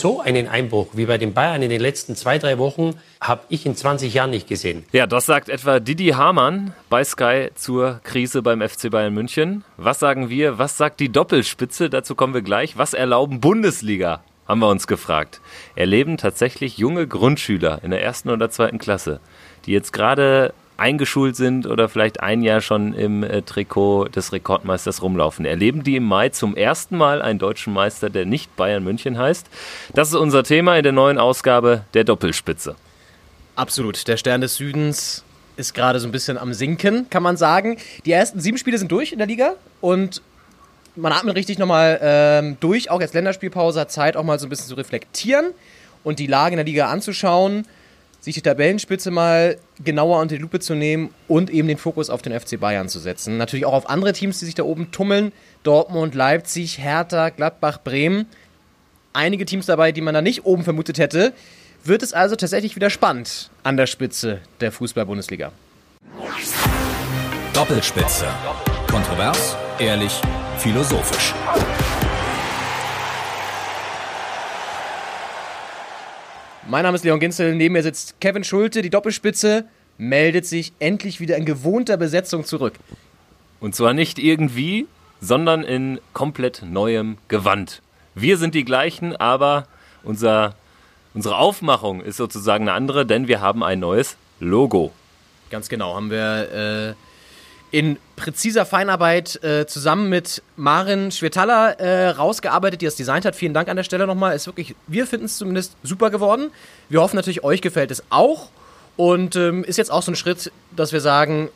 So einen Einbruch wie bei den Bayern in den letzten zwei, drei Wochen habe ich in 20 Jahren nicht gesehen. Ja, das sagt etwa Didi Hamann bei Sky zur Krise beim FC Bayern München. Was sagen wir? Was sagt die Doppelspitze? Dazu kommen wir gleich. Was erlauben Bundesliga? Haben wir uns gefragt. Erleben tatsächlich junge Grundschüler in der ersten oder zweiten Klasse, die jetzt gerade eingeschult sind oder vielleicht ein Jahr schon im äh, Trikot des Rekordmeisters rumlaufen. Erleben die im Mai zum ersten Mal einen deutschen Meister, der nicht Bayern München heißt? Das ist unser Thema in der neuen Ausgabe der Doppelspitze. Absolut. Der Stern des Südens ist gerade so ein bisschen am Sinken, kann man sagen. Die ersten sieben Spiele sind durch in der Liga und man atmet richtig nochmal ähm, durch, auch jetzt Länderspielpause, Zeit auch mal so ein bisschen zu reflektieren und die Lage in der Liga anzuschauen sich die Tabellenspitze mal genauer unter die Lupe zu nehmen und eben den Fokus auf den FC Bayern zu setzen. Natürlich auch auf andere Teams, die sich da oben tummeln. Dortmund, Leipzig, Hertha, Gladbach, Bremen. Einige Teams dabei, die man da nicht oben vermutet hätte. Wird es also tatsächlich wieder spannend an der Spitze der Fußball-Bundesliga. Doppelspitze. Kontrovers, ehrlich, philosophisch. Mein Name ist Leon Ginzel, neben mir sitzt Kevin Schulte, die Doppelspitze meldet sich endlich wieder in gewohnter Besetzung zurück. Und zwar nicht irgendwie, sondern in komplett neuem Gewand. Wir sind die gleichen, aber unser, unsere Aufmachung ist sozusagen eine andere, denn wir haben ein neues Logo. Ganz genau, haben wir äh, in präziser Feinarbeit äh, zusammen mit Marin Schwetala äh, rausgearbeitet, die das designt hat. Vielen Dank an der Stelle nochmal. Ist wirklich, wir finden es zumindest super geworden. Wir hoffen natürlich, euch gefällt es auch. Und ähm, ist jetzt auch so ein Schritt, dass wir sagen,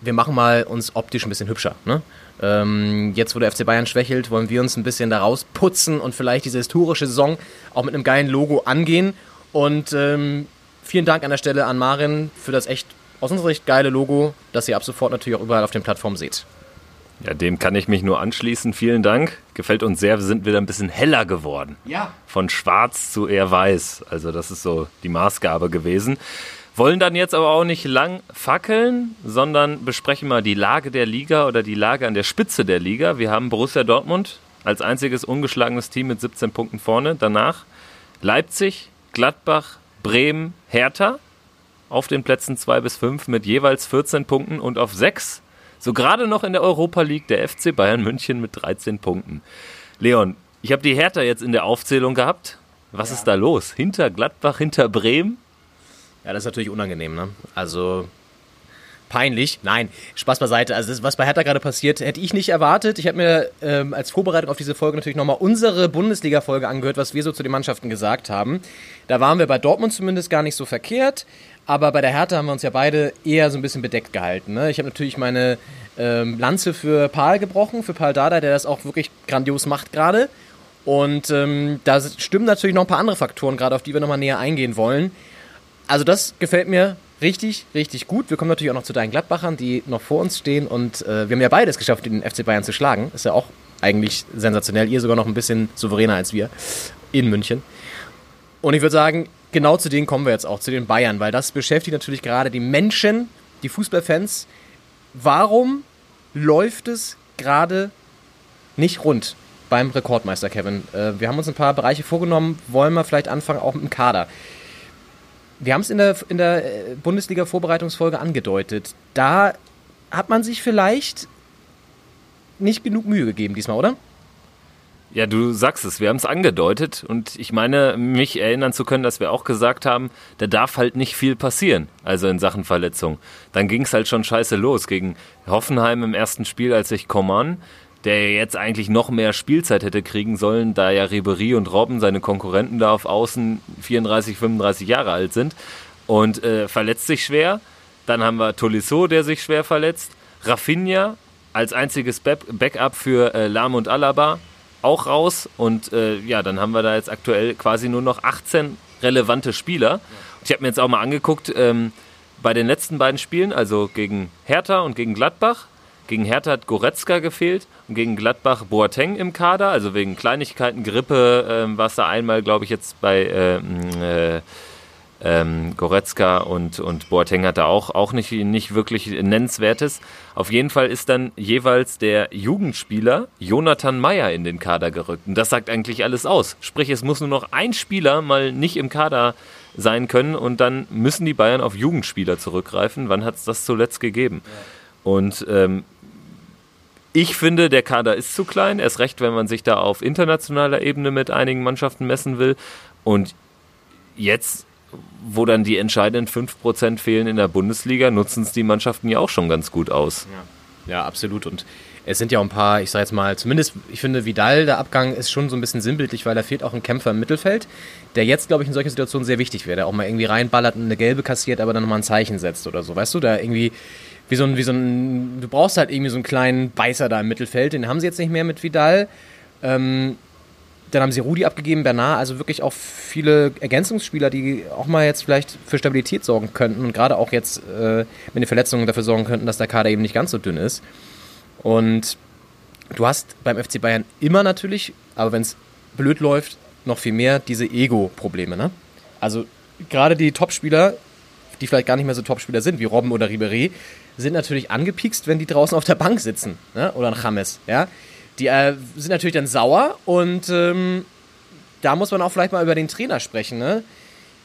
wir machen mal uns optisch ein bisschen hübscher. Ne? Ähm, jetzt, wo der FC Bayern schwächelt, wollen wir uns ein bisschen daraus putzen und vielleicht diese historische Saison auch mit einem geilen Logo angehen. Und ähm, vielen Dank an der Stelle an Marin für das echt aus unserer Sicht geile Logo, das ihr ab sofort natürlich auch überall auf den Plattformen seht. Ja, dem kann ich mich nur anschließen. Vielen Dank. Gefällt uns sehr. Wir sind wieder ein bisschen heller geworden. Ja. Von schwarz zu eher weiß. Also, das ist so die Maßgabe gewesen. Wollen dann jetzt aber auch nicht lang fackeln, sondern besprechen mal die Lage der Liga oder die Lage an der Spitze der Liga. Wir haben Borussia Dortmund als einziges ungeschlagenes Team mit 17 Punkten vorne. Danach Leipzig, Gladbach, Bremen, Hertha auf den Plätzen 2 bis 5 mit jeweils 14 Punkten und auf 6, so gerade noch in der Europa League, der FC Bayern München mit 13 Punkten. Leon, ich habe die Hertha jetzt in der Aufzählung gehabt. Was ja. ist da los? Hinter Gladbach, hinter Bremen? Ja, das ist natürlich unangenehm, ne? Also peinlich. Nein, Spaß beiseite. Also das, was bei Hertha gerade passiert, hätte ich nicht erwartet. Ich habe mir ähm, als Vorbereitung auf diese Folge natürlich nochmal unsere Bundesliga-Folge angehört, was wir so zu den Mannschaften gesagt haben. Da waren wir bei Dortmund zumindest gar nicht so verkehrt. Aber bei der Hertha haben wir uns ja beide eher so ein bisschen bedeckt gehalten. Ne? Ich habe natürlich meine ähm, Lanze für Paul gebrochen, für Paul Dada, der das auch wirklich grandios macht gerade. Und ähm, da stimmen natürlich noch ein paar andere Faktoren gerade, auf die wir nochmal näher eingehen wollen. Also das gefällt mir richtig, richtig gut. Wir kommen natürlich auch noch zu deinen Gladbachern, die noch vor uns stehen. Und äh, wir haben ja beides geschafft, den FC Bayern zu schlagen. Ist ja auch eigentlich sensationell. Ihr sogar noch ein bisschen souveräner als wir in München. Und ich würde sagen, genau zu denen kommen wir jetzt auch, zu den Bayern, weil das beschäftigt natürlich gerade die Menschen, die Fußballfans. Warum läuft es gerade nicht rund beim Rekordmeister Kevin? Äh, wir haben uns ein paar Bereiche vorgenommen, wollen wir vielleicht anfangen, auch mit dem Kader. Wir haben es in der, in der äh, Bundesliga-Vorbereitungsfolge angedeutet. Da hat man sich vielleicht nicht genug Mühe gegeben diesmal, oder? Ja, du sagst es, wir haben es angedeutet und ich meine, mich erinnern zu können, dass wir auch gesagt haben, da darf halt nicht viel passieren, also in Sachen Verletzung. Dann ging es halt schon scheiße los gegen Hoffenheim im ersten Spiel, als sich Coman, der jetzt eigentlich noch mehr Spielzeit hätte kriegen sollen, da ja Ribery und Robben, seine Konkurrenten da auf Außen 34, 35 Jahre alt sind und äh, verletzt sich schwer. Dann haben wir Tolisso, der sich schwer verletzt. Rafinha als einziges Backup für äh, Lahm und Alaba auch raus. Und äh, ja, dann haben wir da jetzt aktuell quasi nur noch 18 relevante Spieler. Und ich habe mir jetzt auch mal angeguckt, ähm, bei den letzten beiden Spielen, also gegen Hertha und gegen Gladbach, gegen Hertha hat Goretzka gefehlt und gegen Gladbach Boateng im Kader, also wegen Kleinigkeiten, Grippe, ähm, war es da einmal, glaube ich, jetzt bei äh, äh, ähm, Goretzka und, und Boateng hat da auch, auch nicht, nicht wirklich nennenswertes. Auf jeden Fall ist dann jeweils der Jugendspieler Jonathan Meyer in den Kader gerückt. Und das sagt eigentlich alles aus. Sprich, es muss nur noch ein Spieler mal nicht im Kader sein können und dann müssen die Bayern auf Jugendspieler zurückgreifen. Wann hat es das zuletzt gegeben? Und ähm, ich finde, der Kader ist zu klein, erst recht, wenn man sich da auf internationaler Ebene mit einigen Mannschaften messen will. Und jetzt, wo dann die entscheidenden 5% fehlen in der Bundesliga, nutzen es die Mannschaften ja auch schon ganz gut aus. Ja, ja absolut. Und es sind ja auch ein paar, ich sage jetzt mal, zumindest, ich finde, Vidal, der Abgang ist schon so ein bisschen sinnbildlich, weil da fehlt auch ein Kämpfer im Mittelfeld, der jetzt, glaube ich, in solchen Situationen sehr wichtig wäre, der auch mal irgendwie reinballert und eine gelbe kassiert, aber dann nochmal ein Zeichen setzt oder so. Weißt du, da irgendwie wie so ein, wie so ein, du brauchst halt irgendwie so einen kleinen Beißer da im Mittelfeld. Den haben sie jetzt nicht mehr mit Vidal. Ähm, dann haben sie Rudi abgegeben, Bernard, also wirklich auch viele Ergänzungsspieler, die auch mal jetzt vielleicht für Stabilität sorgen könnten und gerade auch jetzt äh, mit den Verletzungen dafür sorgen könnten, dass der Kader eben nicht ganz so dünn ist. Und du hast beim FC Bayern immer natürlich, aber wenn es blöd läuft, noch viel mehr diese Ego-Probleme. Ne? Also gerade die Topspieler, die vielleicht gar nicht mehr so Topspieler sind, wie Robben oder Ribéry, sind natürlich angepikst, wenn die draußen auf der Bank sitzen. Ne? Oder ein James, ja. Die äh, sind natürlich dann sauer und ähm, da muss man auch vielleicht mal über den Trainer sprechen. Ne?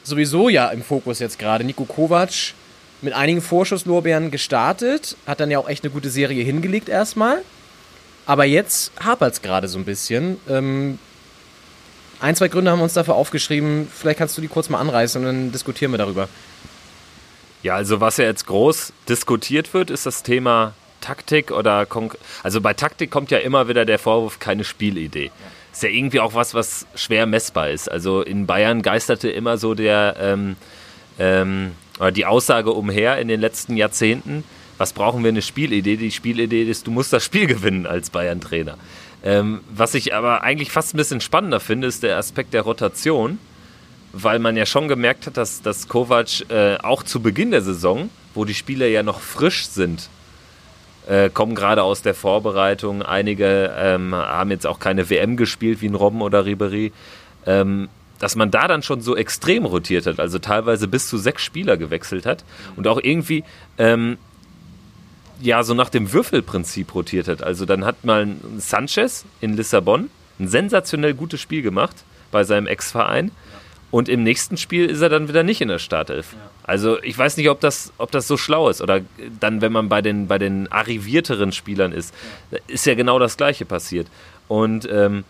Sowieso ja im Fokus jetzt gerade. Nico Kovac mit einigen Vorschusslorbeeren gestartet, hat dann ja auch echt eine gute Serie hingelegt erstmal. Aber jetzt hapert es gerade so ein bisschen. Ähm, ein, zwei Gründe haben wir uns dafür aufgeschrieben. Vielleicht kannst du die kurz mal anreißen und dann diskutieren wir darüber. Ja, also was ja jetzt groß diskutiert wird, ist das Thema Taktik oder Kon also bei Taktik kommt ja immer wieder der Vorwurf keine Spielidee. Ja. Ist ja irgendwie auch was, was schwer messbar ist. Also in Bayern geisterte immer so der ähm, ähm, oder die Aussage umher in den letzten Jahrzehnten, was brauchen wir eine Spielidee? Die Spielidee ist, du musst das Spiel gewinnen als Bayern-Trainer. Ähm, was ich aber eigentlich fast ein bisschen spannender finde, ist der Aspekt der Rotation weil man ja schon gemerkt hat, dass, dass Kovac äh, auch zu Beginn der Saison, wo die Spieler ja noch frisch sind, äh, kommen gerade aus der Vorbereitung. Einige ähm, haben jetzt auch keine WM gespielt, wie ein Robben oder Ribery. Ähm, dass man da dann schon so extrem rotiert hat, also teilweise bis zu sechs Spieler gewechselt hat und auch irgendwie ähm, ja so nach dem Würfelprinzip rotiert hat. Also dann hat mal Sanchez in Lissabon ein sensationell gutes Spiel gemacht bei seinem Ex-Verein und im nächsten Spiel ist er dann wieder nicht in der Startelf. Ja. Also ich weiß nicht, ob das, ob das so schlau ist. Oder dann, wenn man bei den, bei den arrivierteren Spielern ist, ja. ist ja genau das Gleiche passiert. Und ähm,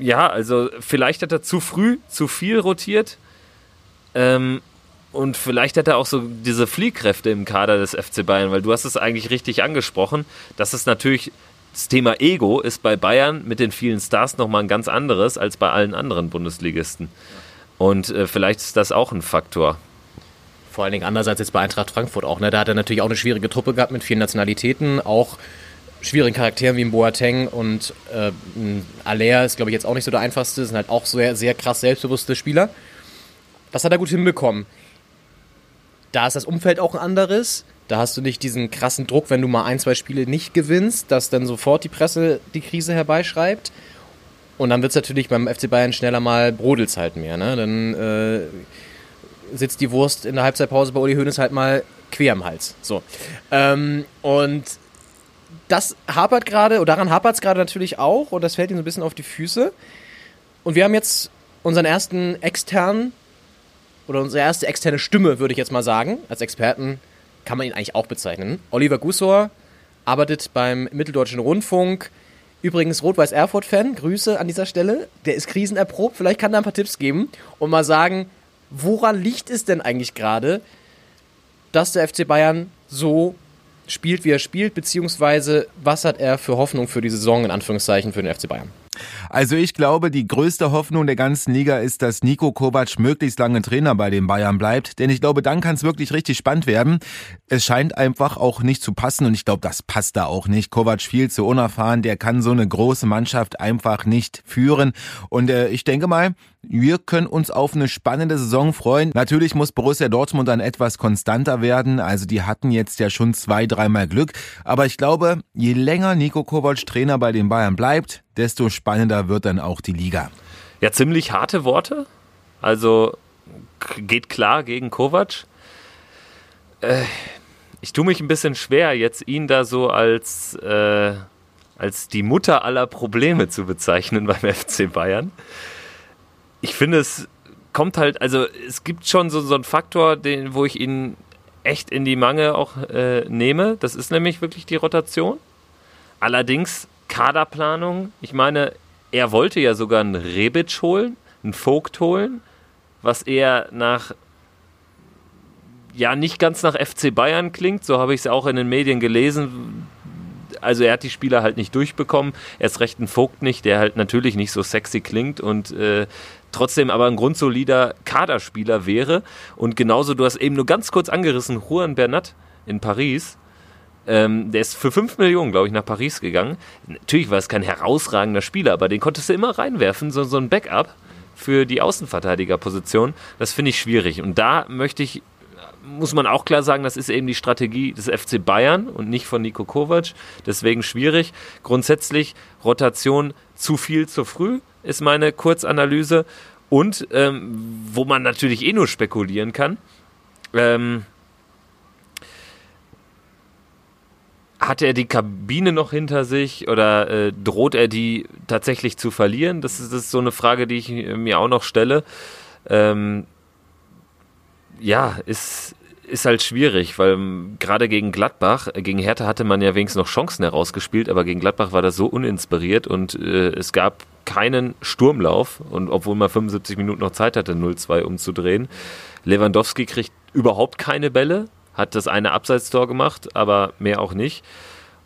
ja, also vielleicht hat er zu früh zu viel rotiert. Ähm, und vielleicht hat er auch so diese Fliehkräfte im Kader des FC Bayern, weil du hast es eigentlich richtig angesprochen, dass es natürlich das Thema Ego ist bei Bayern mit den vielen Stars nochmal ein ganz anderes als bei allen anderen Bundesligisten. Und äh, vielleicht ist das auch ein Faktor. Vor allen Dingen anders als jetzt bei Eintracht Frankfurt auch. Ne? Da hat er natürlich auch eine schwierige Truppe gehabt mit vielen Nationalitäten, auch schwierigen Charakteren wie Boateng und äh, Aller ist, glaube ich, jetzt auch nicht so der einfachste. Sind halt auch sehr, sehr krass selbstbewusste Spieler. Das hat er gut hinbekommen. Da ist das Umfeld auch ein anderes. Da hast du nicht diesen krassen Druck, wenn du mal ein, zwei Spiele nicht gewinnst, dass dann sofort die Presse die Krise herbeischreibt. Und dann wird es natürlich beim FC Bayern schneller mal brodels halt mehr. Ne? Dann äh, sitzt die Wurst in der Halbzeitpause bei Uli Hoeneß halt mal quer am Hals. So. Ähm, und das hapert gerade, oder daran hapert es gerade natürlich auch, und das fällt ihm so ein bisschen auf die Füße. Und wir haben jetzt unseren ersten externen, oder unsere erste externe Stimme, würde ich jetzt mal sagen, als Experten kann man ihn eigentlich auch bezeichnen. Oliver Gussor arbeitet beim Mitteldeutschen Rundfunk. Übrigens Rot-Weiß Erfurt-Fan, Grüße an dieser Stelle. Der ist krisenerprobt. Vielleicht kann er ein paar Tipps geben und mal sagen, woran liegt es denn eigentlich gerade, dass der FC Bayern so spielt, wie er spielt, beziehungsweise was hat er für Hoffnung für die Saison in Anführungszeichen für den FC Bayern? Also ich glaube, die größte Hoffnung der ganzen Liga ist, dass Nico Kovac möglichst lange Trainer bei den Bayern bleibt. Denn ich glaube, dann kann es wirklich richtig spannend werden. Es scheint einfach auch nicht zu passen und ich glaube, das passt da auch nicht. Kovac viel zu unerfahren, der kann so eine große Mannschaft einfach nicht führen. Und äh, ich denke mal, wir können uns auf eine spannende Saison freuen. Natürlich muss Borussia Dortmund dann etwas konstanter werden. Also die hatten jetzt ja schon zwei, dreimal Glück. Aber ich glaube, je länger Nico Kovac Trainer bei den Bayern bleibt, desto spannender wird dann auch die Liga. Ja, ziemlich harte Worte. Also geht klar gegen Kovac. Äh, ich tue mich ein bisschen schwer, jetzt ihn da so als, äh, als die Mutter aller Probleme zu bezeichnen beim FC Bayern. Ich finde, es kommt halt, also es gibt schon so, so einen Faktor, den, wo ich ihn echt in die Mange auch äh, nehme. Das ist nämlich wirklich die Rotation. Allerdings Kaderplanung. Ich meine, er wollte ja sogar einen Rebic holen, einen Vogt holen, was eher nach ja nicht ganz nach FC Bayern klingt. So habe ich es auch in den Medien gelesen. Also er hat die Spieler halt nicht durchbekommen. Erst recht ein Vogt nicht, der halt natürlich nicht so sexy klingt und äh, trotzdem aber ein grundsolider Kaderspieler wäre. Und genauso, du hast eben nur ganz kurz angerissen, Juan Bernat in Paris. Ähm, der ist für 5 Millionen, glaube ich, nach Paris gegangen. Natürlich war es kein herausragender Spieler, aber den konntest du immer reinwerfen, so, so ein Backup für die Außenverteidigerposition. Das finde ich schwierig. Und da möchte ich muss man auch klar sagen, das ist eben die Strategie des FC Bayern und nicht von Nico Kovac. Deswegen schwierig. Grundsätzlich Rotation zu viel zu früh ist meine Kurzanalyse. Und ähm, wo man natürlich eh nur spekulieren kann, ähm, hat er die Kabine noch hinter sich oder äh, droht er die tatsächlich zu verlieren? Das ist, das ist so eine Frage, die ich mir auch noch stelle. Ähm, ja, ist, ist halt schwierig, weil ähm, gerade gegen Gladbach, äh, gegen Hertha hatte man ja wenigstens noch Chancen herausgespielt, aber gegen Gladbach war das so uninspiriert und äh, es gab keinen Sturmlauf und obwohl man 75 Minuten noch Zeit hatte, 0-2 umzudrehen. Lewandowski kriegt überhaupt keine Bälle, hat das eine Abseitstor gemacht, aber mehr auch nicht.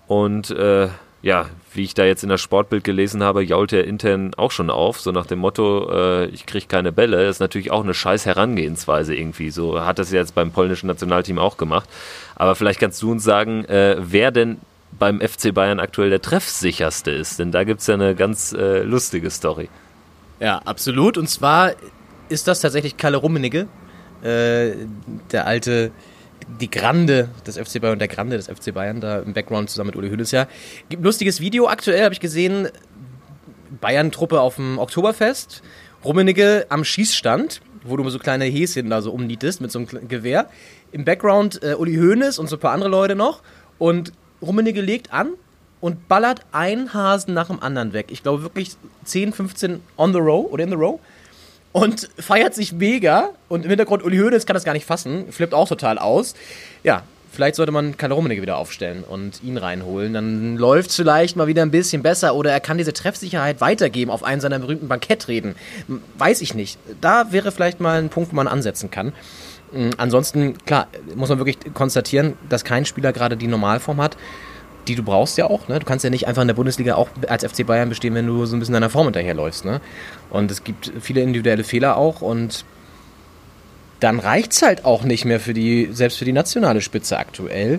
Und äh, ja, wie ich da jetzt in das Sportbild gelesen habe, jault er intern auch schon auf, so nach dem Motto, äh, ich kriege keine Bälle. Das ist natürlich auch eine scheiß Herangehensweise irgendwie. So hat das jetzt beim polnischen Nationalteam auch gemacht. Aber vielleicht kannst du uns sagen, äh, wer denn beim FC Bayern aktuell der treffsicherste ist, denn da gibt es ja eine ganz äh, lustige Story. Ja, absolut. Und zwar ist das tatsächlich Kalle Rummenigge, äh, der alte die Grande des FC Bayern der Grande des FC Bayern da im Background zusammen mit Uli Hoeneß ja. Gibt lustiges Video aktuell, habe ich gesehen. Bayern-Truppe auf dem Oktoberfest. Rummenigge am Schießstand, wo du so kleine Häschen da so umnietest mit so einem Gewehr. Im Background äh, Uli Hoeneß und so ein paar andere Leute noch. Und Rummenigge legt an und ballert einen Hasen nach dem anderen weg. Ich glaube wirklich 10, 15 on the row oder in the row und feiert sich mega. Und im Hintergrund Uli Hoeneß kann das gar nicht fassen, flippt auch total aus. Ja, vielleicht sollte man Karl Rummenigge wieder aufstellen und ihn reinholen. Dann läuft es vielleicht mal wieder ein bisschen besser oder er kann diese Treffsicherheit weitergeben auf einen seiner berühmten Bankettreden. Weiß ich nicht. Da wäre vielleicht mal ein Punkt, wo man ansetzen kann. Ansonsten, klar, muss man wirklich konstatieren, dass kein Spieler gerade die Normalform hat die du brauchst ja auch. Ne? Du kannst ja nicht einfach in der Bundesliga auch als FC Bayern bestehen, wenn du so ein bisschen deiner Form hinterherläufst. Ne? Und es gibt viele individuelle Fehler auch und dann reicht es halt auch nicht mehr für die, selbst für die nationale Spitze aktuell.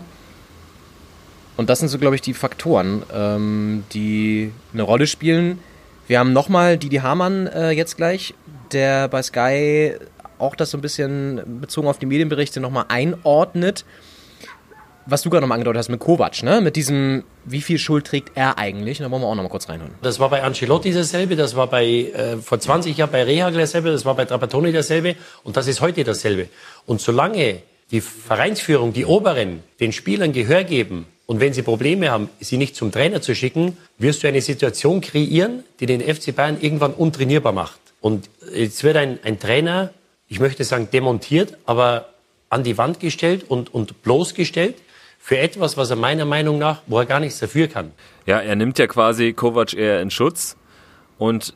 Und das sind so, glaube ich, die Faktoren, ähm, die eine Rolle spielen. Wir haben nochmal Didi Hamann äh, jetzt gleich, der bei Sky auch das so ein bisschen bezogen auf die Medienberichte nochmal einordnet was du gerade nochmal angedeutet hast mit Kovac, ne? Mit diesem, wie viel Schuld trägt er eigentlich? Da wollen wir auch nochmal kurz reinhören. Das war bei Ancelotti dasselbe, das war bei, äh, vor 20 Jahren bei Rehagel dasselbe, das war bei Trapattoni dasselbe und das ist heute dasselbe. Und solange die Vereinsführung, die Oberen, den Spielern Gehör geben und wenn sie Probleme haben, sie nicht zum Trainer zu schicken, wirst du eine Situation kreieren, die den FC Bayern irgendwann untrainierbar macht. Und jetzt wird ein, ein Trainer, ich möchte sagen demontiert, aber an die Wand gestellt und, und bloßgestellt für etwas, was er meiner Meinung nach, wo er gar nichts dafür kann. Ja, er nimmt ja quasi Kovac eher in Schutz. Und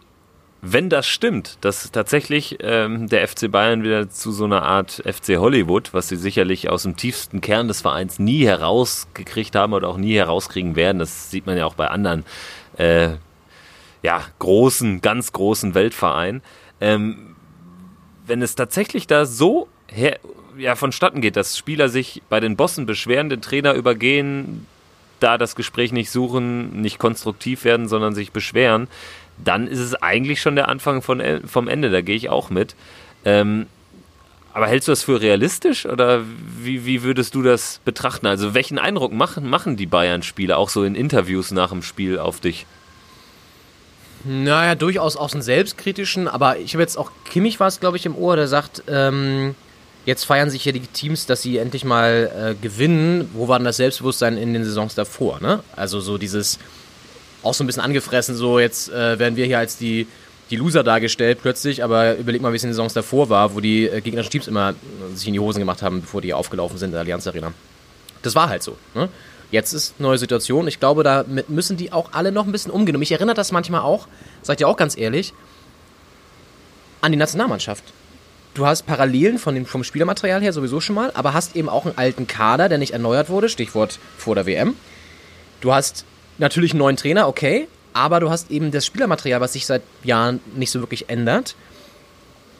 wenn das stimmt, dass tatsächlich ähm, der FC Bayern wieder zu so einer Art FC Hollywood, was sie sicherlich aus dem tiefsten Kern des Vereins nie herausgekriegt haben oder auch nie herauskriegen werden, das sieht man ja auch bei anderen äh, ja, großen, ganz großen Weltvereinen. Ähm, wenn es tatsächlich da so her ja, vonstatten geht, dass Spieler sich bei den Bossen beschweren, den Trainer übergehen, da das Gespräch nicht suchen, nicht konstruktiv werden, sondern sich beschweren, dann ist es eigentlich schon der Anfang von, vom Ende, da gehe ich auch mit. Ähm, aber hältst du das für realistisch oder wie, wie würdest du das betrachten? Also welchen Eindruck machen, machen die Bayern-Spieler auch so in Interviews nach dem Spiel auf dich? Naja, durchaus aus dem Selbstkritischen, aber ich habe jetzt auch, Kimmich war es, glaube ich, im Ohr, der sagt, ähm, jetzt feiern sich hier die Teams, dass sie endlich mal äh, gewinnen. Wo war denn das Selbstbewusstsein in den Saisons davor, ne? Also so dieses, auch so ein bisschen angefressen, so jetzt äh, werden wir hier als die, die Loser dargestellt plötzlich, aber überleg mal, wie es in den Saisons davor war, wo die äh, gegnerischen Teams immer äh, sich in die Hosen gemacht haben, bevor die aufgelaufen sind in der Allianz Arena. Das war halt so, ne? Jetzt ist neue Situation. Ich glaube, damit müssen die auch alle noch ein bisschen umgehen. Und mich erinnert das manchmal auch, ich dir auch ganz ehrlich, an die Nationalmannschaft. Du hast Parallelen von dem, vom Spielermaterial her sowieso schon mal, aber hast eben auch einen alten Kader, der nicht erneuert wurde, Stichwort vor der WM. Du hast natürlich einen neuen Trainer, okay, aber du hast eben das Spielermaterial, was sich seit Jahren nicht so wirklich ändert.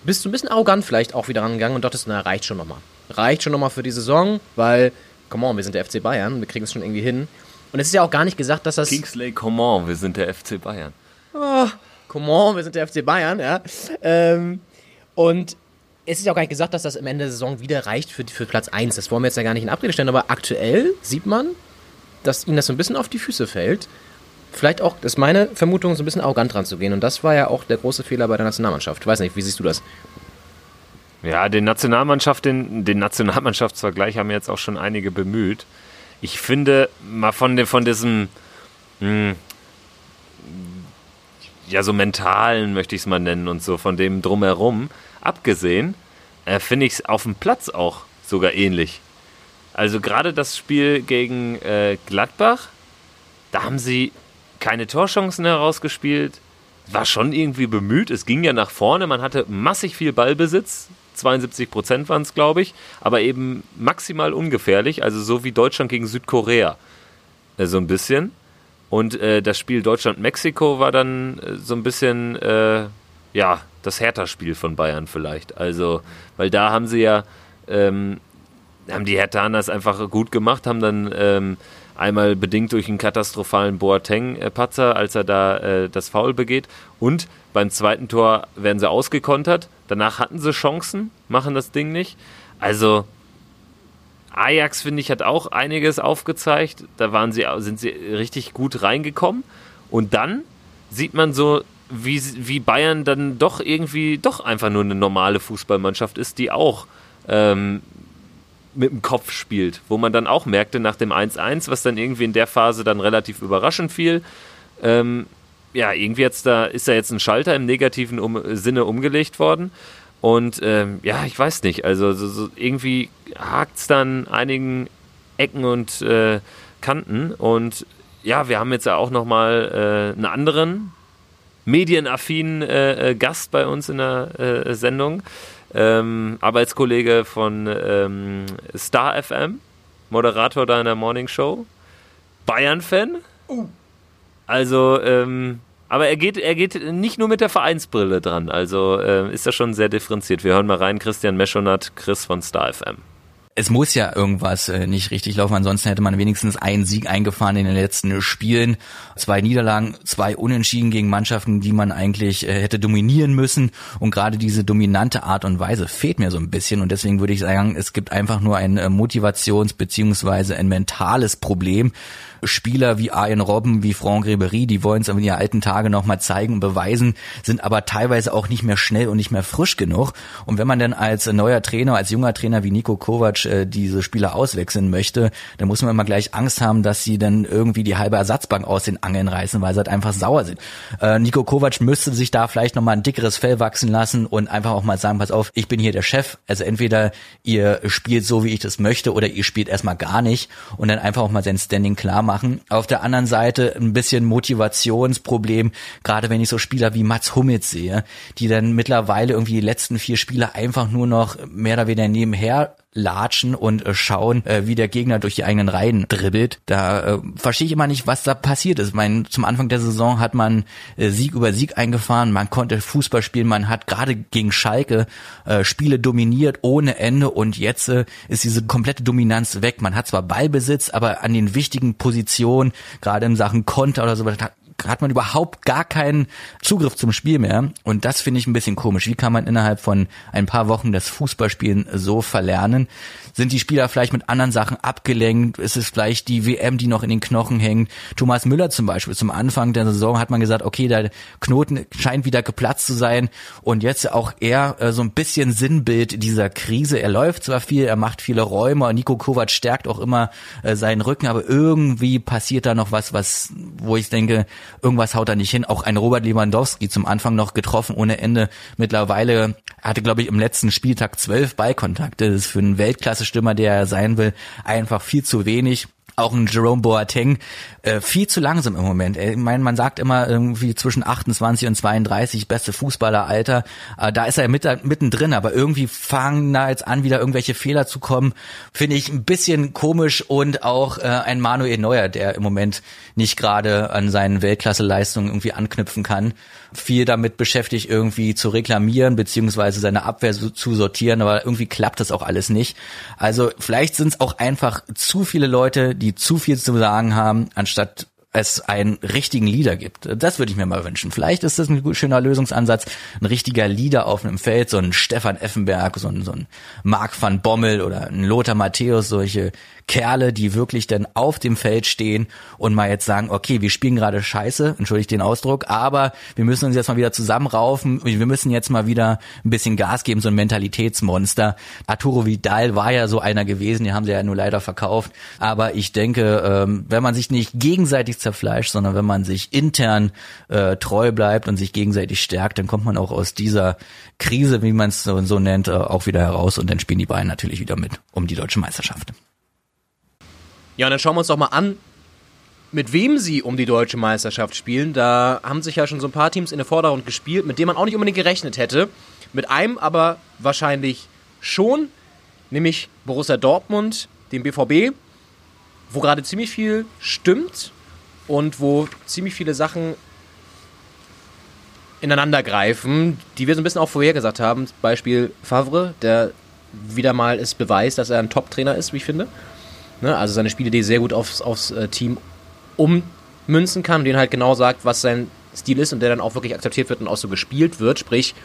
Bist du ein bisschen arrogant vielleicht auch wieder rangegangen und dachtest, na, reicht schon nochmal. Reicht schon nochmal für die Saison, weil come on, wir sind der FC Bayern, wir kriegen es schon irgendwie hin. Und es ist ja auch gar nicht gesagt, dass das. Kingsley, come on, wir sind der FC Bayern. Oh, come on, wir sind der FC Bayern, ja. Ähm, und es ist ja auch gar nicht gesagt, dass das am Ende der Saison wieder reicht für, für Platz 1. Das wollen wir jetzt ja gar nicht in Abrede stellen, aber aktuell sieht man, dass ihnen das so ein bisschen auf die Füße fällt. Vielleicht auch, das ist meine Vermutung, so ein bisschen arrogant dran zu gehen. Und das war ja auch der große Fehler bei der Nationalmannschaft. Ich weiß nicht, wie siehst du das? Ja, den Nationalmannschaft, den, den Nationalmannschaftsvergleich haben jetzt auch schon einige bemüht. Ich finde, mal von, von diesem, mh, hm, ja, so mentalen, möchte ich es mal nennen und so, von dem drumherum, abgesehen, äh, finde ich es auf dem Platz auch sogar ähnlich. Also gerade das Spiel gegen äh, Gladbach, da haben sie keine Torchancen herausgespielt, war schon irgendwie bemüht. Es ging ja nach vorne, man hatte massig viel Ballbesitz, 72 Prozent waren es, glaube ich, aber eben maximal ungefährlich, also so wie Deutschland gegen Südkorea. Äh, so ein bisschen. Und äh, das Spiel Deutschland-Mexiko war dann äh, so ein bisschen, äh, ja, das Hertha-Spiel von Bayern vielleicht. Also, weil da haben sie ja, ähm, haben die Herthaners einfach gut gemacht, haben dann ähm, einmal bedingt durch einen katastrophalen Boateng-Patzer, als er da äh, das Foul begeht. Und beim zweiten Tor werden sie ausgekontert. Danach hatten sie Chancen, machen das Ding nicht. Also Ajax, finde ich, hat auch einiges aufgezeigt. Da waren sie, sind sie richtig gut reingekommen. Und dann sieht man so, wie, wie Bayern dann doch irgendwie doch einfach nur eine normale Fußballmannschaft ist, die auch ähm, mit dem Kopf spielt, wo man dann auch merkte nach dem 1-1, was dann irgendwie in der Phase dann relativ überraschend fiel. Ähm, ja, irgendwie jetzt da ist da jetzt ein Schalter im negativen um, Sinne umgelegt worden. Und ähm, ja, ich weiß nicht, also so, so irgendwie hakt es dann einigen Ecken und äh, Kanten. Und ja, wir haben jetzt ja auch nochmal äh, einen anderen medienaffinen äh, äh, Gast bei uns in der äh, Sendung ähm, Arbeitskollege von ähm, Star FM, Moderator deiner Morning Show, Bayern-Fan. Uh. Also, ähm, aber er geht, er geht nicht nur mit der Vereinsbrille dran, also äh, ist das schon sehr differenziert. Wir hören mal rein, Christian Meschonat, Chris von Star FM es muss ja irgendwas äh, nicht richtig laufen, ansonsten hätte man wenigstens einen Sieg eingefahren in den letzten Spielen. Zwei Niederlagen, zwei Unentschieden gegen Mannschaften, die man eigentlich äh, hätte dominieren müssen. Und gerade diese dominante Art und Weise fehlt mir so ein bisschen. Und deswegen würde ich sagen, es gibt einfach nur ein äh, Motivations- beziehungsweise ein mentales Problem. Spieler wie Arjen Robben, wie Franck Ribery, die wollen es in ihren alten Tage nochmal zeigen und beweisen, sind aber teilweise auch nicht mehr schnell und nicht mehr frisch genug. Und wenn man dann als neuer Trainer, als junger Trainer wie Nico Kovac äh, diese Spieler auswechseln möchte, dann muss man immer gleich Angst haben, dass sie dann irgendwie die halbe Ersatzbank aus den Angeln reißen, weil sie halt einfach sauer sind. Äh, Nico Kovac müsste sich da vielleicht nochmal ein dickeres Fell wachsen lassen und einfach auch mal sagen, pass auf, ich bin hier der Chef. Also entweder ihr spielt so, wie ich das möchte, oder ihr spielt erstmal gar nicht und dann einfach auch mal sein Standing klar machen. Auf der anderen Seite ein bisschen Motivationsproblem, gerade wenn ich so Spieler wie Mats Hummels sehe, die dann mittlerweile irgendwie die letzten vier Spiele einfach nur noch mehr oder weniger nebenher latschen und äh, schauen, äh, wie der Gegner durch die eigenen Reihen dribbelt. Da äh, verstehe ich immer nicht, was da passiert ist. Ich meine, zum Anfang der Saison hat man äh, Sieg über Sieg eingefahren, man konnte Fußball spielen, man hat gerade gegen Schalke äh, Spiele dominiert ohne Ende und jetzt äh, ist diese komplette Dominanz weg. Man hat zwar Ballbesitz, aber an den wichtigen Positionen, gerade in Sachen Konter oder so, hat man überhaupt gar keinen Zugriff zum Spiel mehr. Und das finde ich ein bisschen komisch. Wie kann man innerhalb von ein paar Wochen das Fußballspielen so verlernen? Sind die Spieler vielleicht mit anderen Sachen abgelenkt? Ist es vielleicht die WM, die noch in den Knochen hängt? Thomas Müller zum Beispiel, zum Anfang der Saison hat man gesagt, okay, der Knoten scheint wieder geplatzt zu sein. Und jetzt auch er äh, so ein bisschen Sinnbild dieser Krise. Er läuft zwar viel, er macht viele Räume. Nico Kovac stärkt auch immer äh, seinen Rücken, aber irgendwie passiert da noch was, was, wo ich denke, irgendwas haut da nicht hin. Auch ein Robert Lewandowski zum Anfang noch getroffen ohne Ende. Mittlerweile hatte, glaube ich, im letzten Spieltag zwölf Ballkontakte. Das ist für einen Weltklasse-Stürmer, der er sein will, einfach viel zu wenig auch ein Jerome Boateng äh, viel zu langsam im Moment. Ich meine, man sagt immer irgendwie zwischen 28 und 32 beste Fußballeralter. Äh, da ist er mit, mittendrin, aber irgendwie fangen da jetzt an, wieder irgendwelche Fehler zu kommen. Finde ich ein bisschen komisch und auch äh, ein Manuel Neuer, der im Moment nicht gerade an seinen Weltklasseleistungen irgendwie anknüpfen kann. Viel damit beschäftigt, irgendwie zu reklamieren, beziehungsweise seine Abwehr zu, zu sortieren, aber irgendwie klappt das auch alles nicht. Also vielleicht sind es auch einfach zu viele Leute, die zu viel zu sagen haben, anstatt es einen richtigen Leader gibt. Das würde ich mir mal wünschen. Vielleicht ist das ein schöner Lösungsansatz, ein richtiger Leader auf einem Feld, so ein Stefan Effenberg, so ein, so ein Mark van Bommel oder ein Lothar Matthäus, solche Kerle, die wirklich dann auf dem Feld stehen und mal jetzt sagen, okay, wir spielen gerade scheiße, entschuldigt den Ausdruck, aber wir müssen uns jetzt mal wieder zusammenraufen, wir müssen jetzt mal wieder ein bisschen Gas geben, so ein Mentalitätsmonster. Arturo Vidal war ja so einer gewesen, die haben sie ja nur leider verkauft, aber ich denke, ähm, wenn man sich nicht gegenseitig zerfleischt, sondern wenn man sich intern äh, treu bleibt und sich gegenseitig stärkt, dann kommt man auch aus dieser Krise, wie man es so, nennt, äh, auch wieder heraus und dann spielen die beiden natürlich wieder mit um die deutsche Meisterschaft. Ja, und dann schauen wir uns doch mal an, mit wem sie um die deutsche Meisterschaft spielen. Da haben sich ja schon so ein paar Teams in der Vordergrund gespielt, mit denen man auch nicht unbedingt gerechnet hätte. Mit einem aber wahrscheinlich schon, nämlich Borussia Dortmund, dem BVB, wo gerade ziemlich viel stimmt und wo ziemlich viele Sachen ineinander greifen, die wir so ein bisschen auch vorhergesagt haben. Beispiel Favre, der wieder mal es beweist, dass er ein Top-Trainer ist, wie ich finde. Ne? Also seine Spielidee sehr gut aufs, aufs äh, Team ummünzen kann und den halt genau sagt, was sein Stil ist und der dann auch wirklich akzeptiert wird und auch so gespielt wird. Sprich,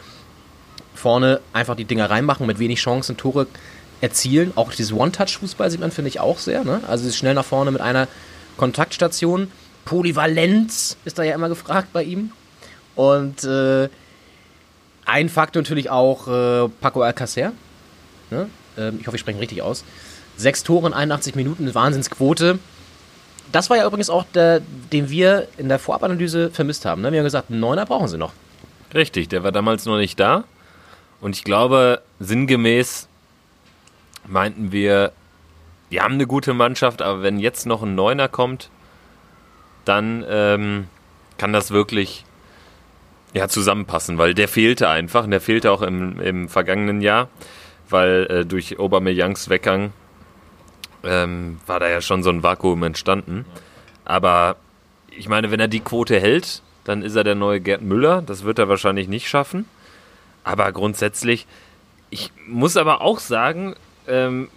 vorne einfach die Dinger reinmachen, mit wenig Chancen Tore erzielen. Auch dieses One-Touch-Fußball sieht man, finde ich, auch sehr. Ne? Also dieses schnell nach vorne mit einer Kontaktstation. Polyvalenz ist da ja immer gefragt bei ihm. Und äh, ein Faktor natürlich auch äh, Paco Alcacer. Ne? Ähm, ich hoffe, ich spreche ihn richtig aus. Sechs Tore in 81 Minuten, eine Wahnsinnsquote. Das war ja übrigens auch der, den wir in der Vorabanalyse vermisst haben. Ne? Wir haben gesagt, einen Neuner brauchen sie noch. Richtig, der war damals noch nicht da. Und ich glaube, sinngemäß meinten wir, die haben eine gute Mannschaft, aber wenn jetzt noch ein Neuner kommt, dann ähm, kann das wirklich ja, zusammenpassen, weil der fehlte einfach. Und der fehlte auch im, im vergangenen Jahr, weil äh, durch Aubameyangs Weggang ähm, war da ja schon so ein Vakuum entstanden. Aber ich meine, wenn er die Quote hält, dann ist er der neue Gerd Müller. Das wird er wahrscheinlich nicht schaffen. Aber grundsätzlich, ich muss aber auch sagen, ähm,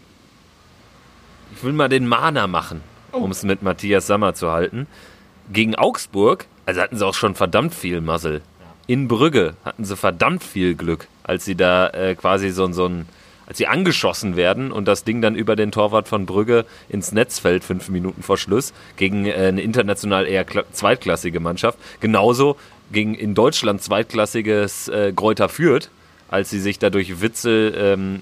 ich will mal den Mahner machen, um es mit Matthias Sammer zu halten. Gegen Augsburg, also hatten sie auch schon verdammt viel Muzzle. In Brügge hatten sie verdammt viel Glück, als sie da äh, quasi so, so ein als sie angeschossen werden und das Ding dann über den Torwart von Brügge ins Netz fällt, fünf Minuten vor Schluss, gegen äh, eine international eher zweitklassige Mannschaft. Genauso gegen in Deutschland zweitklassiges äh, Gräuter Fürth, als sie sich dadurch Witzel ähm,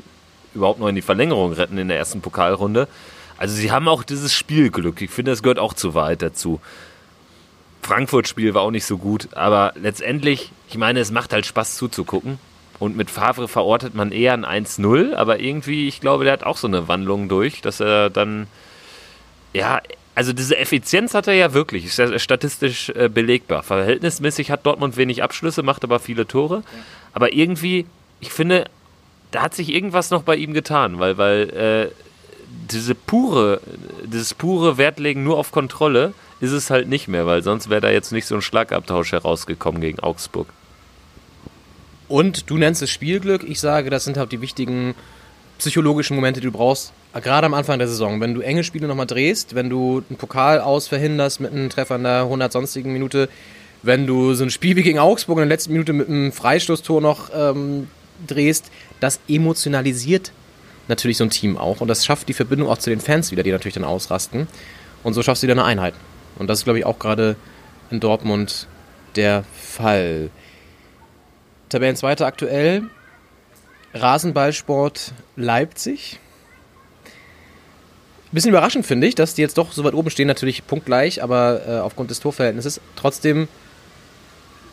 überhaupt noch in die Verlängerung retten in der ersten Pokalrunde. Also sie haben auch dieses Spielglück. Ich finde, das gehört auch zu Wahrheit dazu. Frankfurt-Spiel war auch nicht so gut, aber letztendlich, ich meine, es macht halt Spaß zuzugucken. Und mit Favre verortet man eher ein 1-0, aber irgendwie, ich glaube, der hat auch so eine Wandlung durch, dass er dann, ja, also diese Effizienz hat er ja wirklich, ist ja statistisch äh, belegbar. Verhältnismäßig hat Dortmund wenig Abschlüsse, macht aber viele Tore. Ja. Aber irgendwie, ich finde, da hat sich irgendwas noch bei ihm getan, weil, weil äh, diese pure, dieses pure Wertlegen nur auf Kontrolle ist es halt nicht mehr, weil sonst wäre da jetzt nicht so ein Schlagabtausch herausgekommen gegen Augsburg. Und du nennst es Spielglück. Ich sage, das sind halt die wichtigen psychologischen Momente, die du brauchst, gerade am Anfang der Saison, wenn du enge Spiele nochmal drehst, wenn du einen Pokal aus verhinderst mit einem Treffer in der 100 sonstigen Minute, wenn du so ein Spiel wie gegen Augsburg in der letzten Minute mit einem Freistoßtor noch ähm, drehst, das emotionalisiert natürlich so ein Team auch und das schafft die Verbindung auch zu den Fans wieder, die natürlich dann ausrasten und so schaffst du wieder eine Einheit. Und das ist, glaube ich, auch gerade in Dortmund der Fall. Tabellenzweiter aktuell, Rasenballsport Leipzig. Bisschen überraschend finde ich, dass die jetzt doch so weit oben stehen, natürlich punktgleich, aber äh, aufgrund des Torverhältnisses trotzdem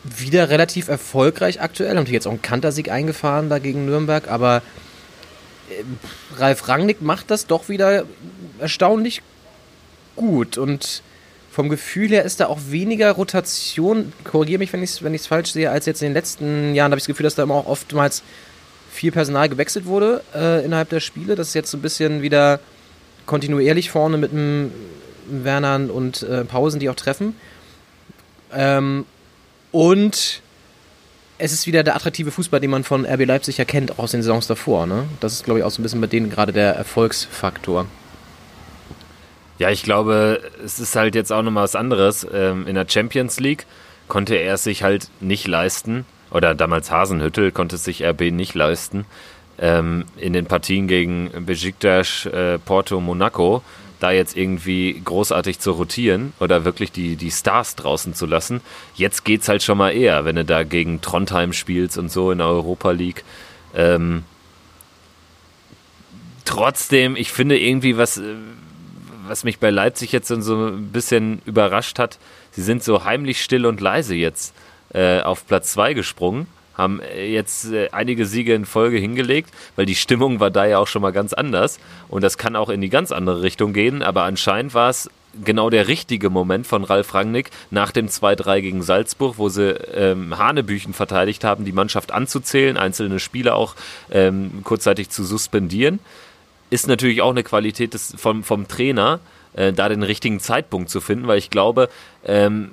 wieder relativ erfolgreich aktuell. Haben die jetzt auch einen Kantersieg eingefahren da gegen Nürnberg, aber äh, Ralf Rangnick macht das doch wieder erstaunlich gut und vom Gefühl her ist da auch weniger Rotation, korrigiere mich, wenn ich es wenn falsch sehe, als jetzt in den letzten Jahren. Da habe ich das Gefühl, dass da immer auch oftmals viel Personal gewechselt wurde äh, innerhalb der Spiele. Das ist jetzt so ein bisschen wieder kontinuierlich vorne mit dem Wernern und äh, Pausen, die auch treffen. Ähm, und es ist wieder der attraktive Fußball, den man von RB Leipzig ja kennt, auch aus den Saisons davor. Ne? Das ist, glaube ich, auch so ein bisschen bei denen gerade der Erfolgsfaktor. Ja, ich glaube, es ist halt jetzt auch nochmal was anderes. Ähm, in der Champions League konnte er es sich halt nicht leisten, oder damals Hasenhüttel konnte es sich RB nicht leisten, ähm, in den Partien gegen Besiktas, äh, Porto, Monaco, da jetzt irgendwie großartig zu rotieren oder wirklich die, die Stars draußen zu lassen. Jetzt geht's halt schon mal eher, wenn du da gegen Trondheim spielst und so in der Europa League. Ähm, trotzdem, ich finde irgendwie, was, äh, was mich bei Leipzig jetzt so ein bisschen überrascht hat, sie sind so heimlich still und leise jetzt äh, auf Platz 2 gesprungen haben jetzt äh, einige Siege in Folge hingelegt, weil die Stimmung war da ja auch schon mal ganz anders. Und das kann auch in die ganz andere Richtung gehen, aber anscheinend war es genau der richtige Moment von Ralf Rangnick nach dem 2-3 gegen Salzburg, wo sie ähm, Hanebüchen verteidigt haben, die Mannschaft anzuzählen, einzelne Spiele auch ähm, kurzzeitig zu suspendieren. Ist natürlich auch eine Qualität des, vom, vom Trainer, äh, da den richtigen Zeitpunkt zu finden, weil ich glaube, ähm,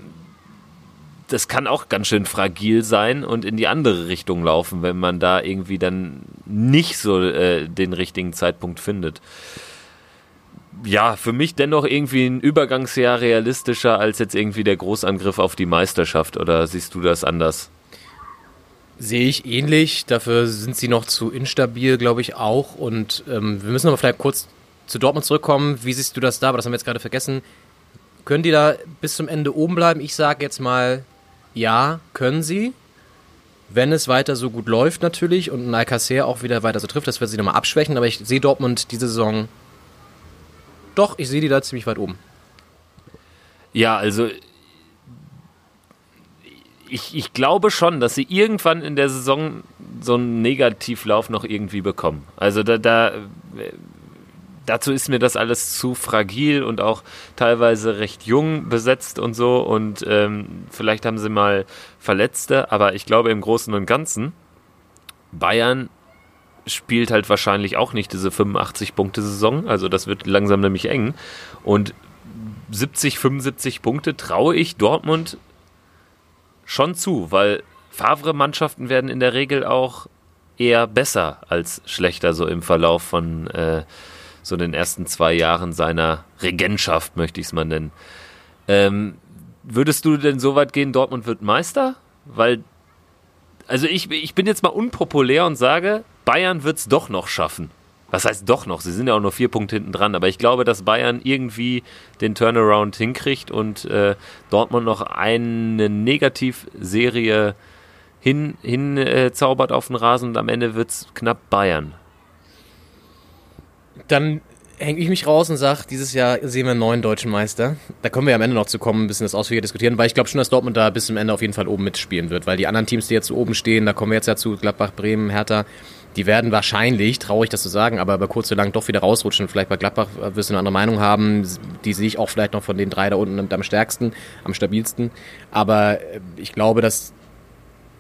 das kann auch ganz schön fragil sein und in die andere Richtung laufen, wenn man da irgendwie dann nicht so äh, den richtigen Zeitpunkt findet. Ja, für mich dennoch irgendwie ein Übergangsjahr realistischer als jetzt irgendwie der Großangriff auf die Meisterschaft. Oder siehst du das anders? Sehe ich ähnlich. Dafür sind sie noch zu instabil, glaube ich auch. Und ähm, wir müssen aber vielleicht kurz zu Dortmund zurückkommen. Wie siehst du das da? Aber das haben wir jetzt gerade vergessen. Können die da bis zum Ende oben bleiben? Ich sage jetzt mal ja, können sie. Wenn es weiter so gut läuft natürlich und ein Alcacer auch wieder weiter so trifft, das wird sie nochmal abschwächen. Aber ich sehe Dortmund diese Saison doch, ich sehe die da ziemlich weit oben. Ja, also ich, ich glaube schon, dass sie irgendwann in der Saison so einen Negativlauf noch irgendwie bekommen. Also da, da dazu ist mir das alles zu fragil und auch teilweise recht jung besetzt und so. Und ähm, vielleicht haben sie mal Verletzte, aber ich glaube im Großen und Ganzen, Bayern spielt halt wahrscheinlich auch nicht diese 85-Punkte-Saison. Also das wird langsam nämlich eng. Und 70, 75 Punkte traue ich Dortmund schon zu, weil Favre-Mannschaften werden in der Regel auch eher besser als schlechter so im Verlauf von äh, so den ersten zwei Jahren seiner Regentschaft, möchte ich es mal nennen. Ähm, würdest du denn so weit gehen, Dortmund wird Meister? Weil, also ich, ich bin jetzt mal unpopulär und sage, Bayern wird es doch noch schaffen. Was heißt doch noch? Sie sind ja auch nur vier Punkte hinten dran, aber ich glaube, dass Bayern irgendwie den Turnaround hinkriegt und äh, Dortmund noch eine Negativserie hin, hin äh, auf den Rasen und am Ende wird es knapp Bayern. Dann hänge ich mich raus und sage, dieses Jahr sehen wir einen neuen deutschen Meister. Da kommen wir am Ende noch zu kommen, ein bisschen das ausführlicher diskutieren, weil ich glaube schon, dass Dortmund da bis zum Ende auf jeden Fall oben mitspielen wird, weil die anderen Teams, die jetzt oben stehen, da kommen wir jetzt ja zu, Gladbach, Bremen, Hertha, die werden wahrscheinlich, traurig das zu sagen, aber über kurz oder lang doch wieder rausrutschen. Vielleicht bei Gladbach wirst du eine andere Meinung haben. Die sehe ich auch vielleicht noch von den drei da unten am stärksten, am stabilsten. Aber äh, ich glaube, dass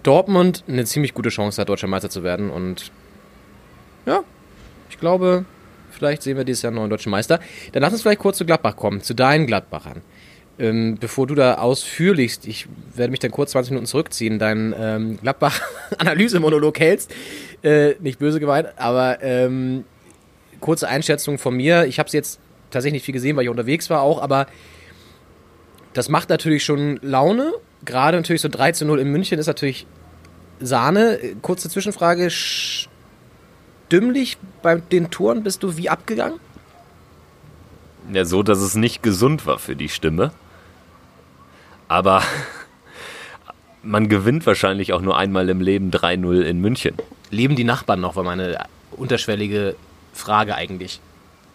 Dortmund eine ziemlich gute Chance hat, deutscher Meister zu werden. Und ja, ich glaube, Vielleicht sehen wir dieses Jahr einen neuen deutschen Meister. Dann lass uns vielleicht kurz zu Gladbach kommen, zu deinen Gladbachern. Ähm, bevor du da ausführlichst, ich werde mich dann kurz 20 Minuten zurückziehen, deinen ähm, Gladbach-Analyse-Monolog hältst. Äh, nicht böse gemeint, aber ähm, kurze Einschätzung von mir. Ich habe es jetzt tatsächlich nicht viel gesehen, weil ich unterwegs war auch, aber das macht natürlich schon Laune. Gerade natürlich so 3 zu 0 in München ist natürlich Sahne. Kurze Zwischenfrage. Stimmlich bei den Toren bist du wie abgegangen? Ja, so, dass es nicht gesund war für die Stimme. Aber man gewinnt wahrscheinlich auch nur einmal im Leben 3-0 in München. Leben die Nachbarn noch, war meine unterschwellige Frage eigentlich.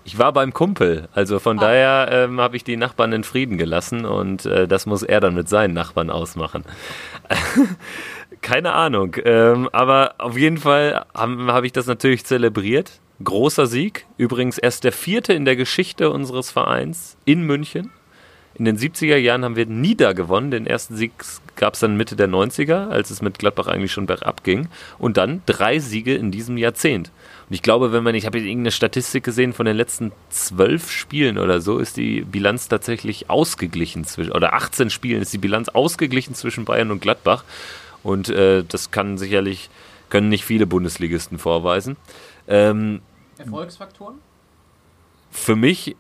Ich war beim Kumpel, also von ah. daher ähm, habe ich die Nachbarn in Frieden gelassen und äh, das muss er dann mit seinen Nachbarn ausmachen. Keine Ahnung, ähm, aber auf jeden Fall habe hab ich das natürlich zelebriert. Großer Sieg, übrigens erst der vierte in der Geschichte unseres Vereins in München. In den 70er Jahren haben wir nie da gewonnen. Den ersten Sieg gab es dann Mitte der 90er, als es mit Gladbach eigentlich schon bergab ging. Und dann drei Siege in diesem Jahrzehnt. Und ich glaube, wenn man, ich habe irgendeine Statistik gesehen, von den letzten zwölf Spielen oder so, ist die Bilanz tatsächlich ausgeglichen zwischen, oder 18 Spielen ist die Bilanz ausgeglichen zwischen Bayern und Gladbach. Und äh, das kann sicherlich, können nicht viele Bundesligisten vorweisen. Ähm, Erfolgsfaktoren? Für mich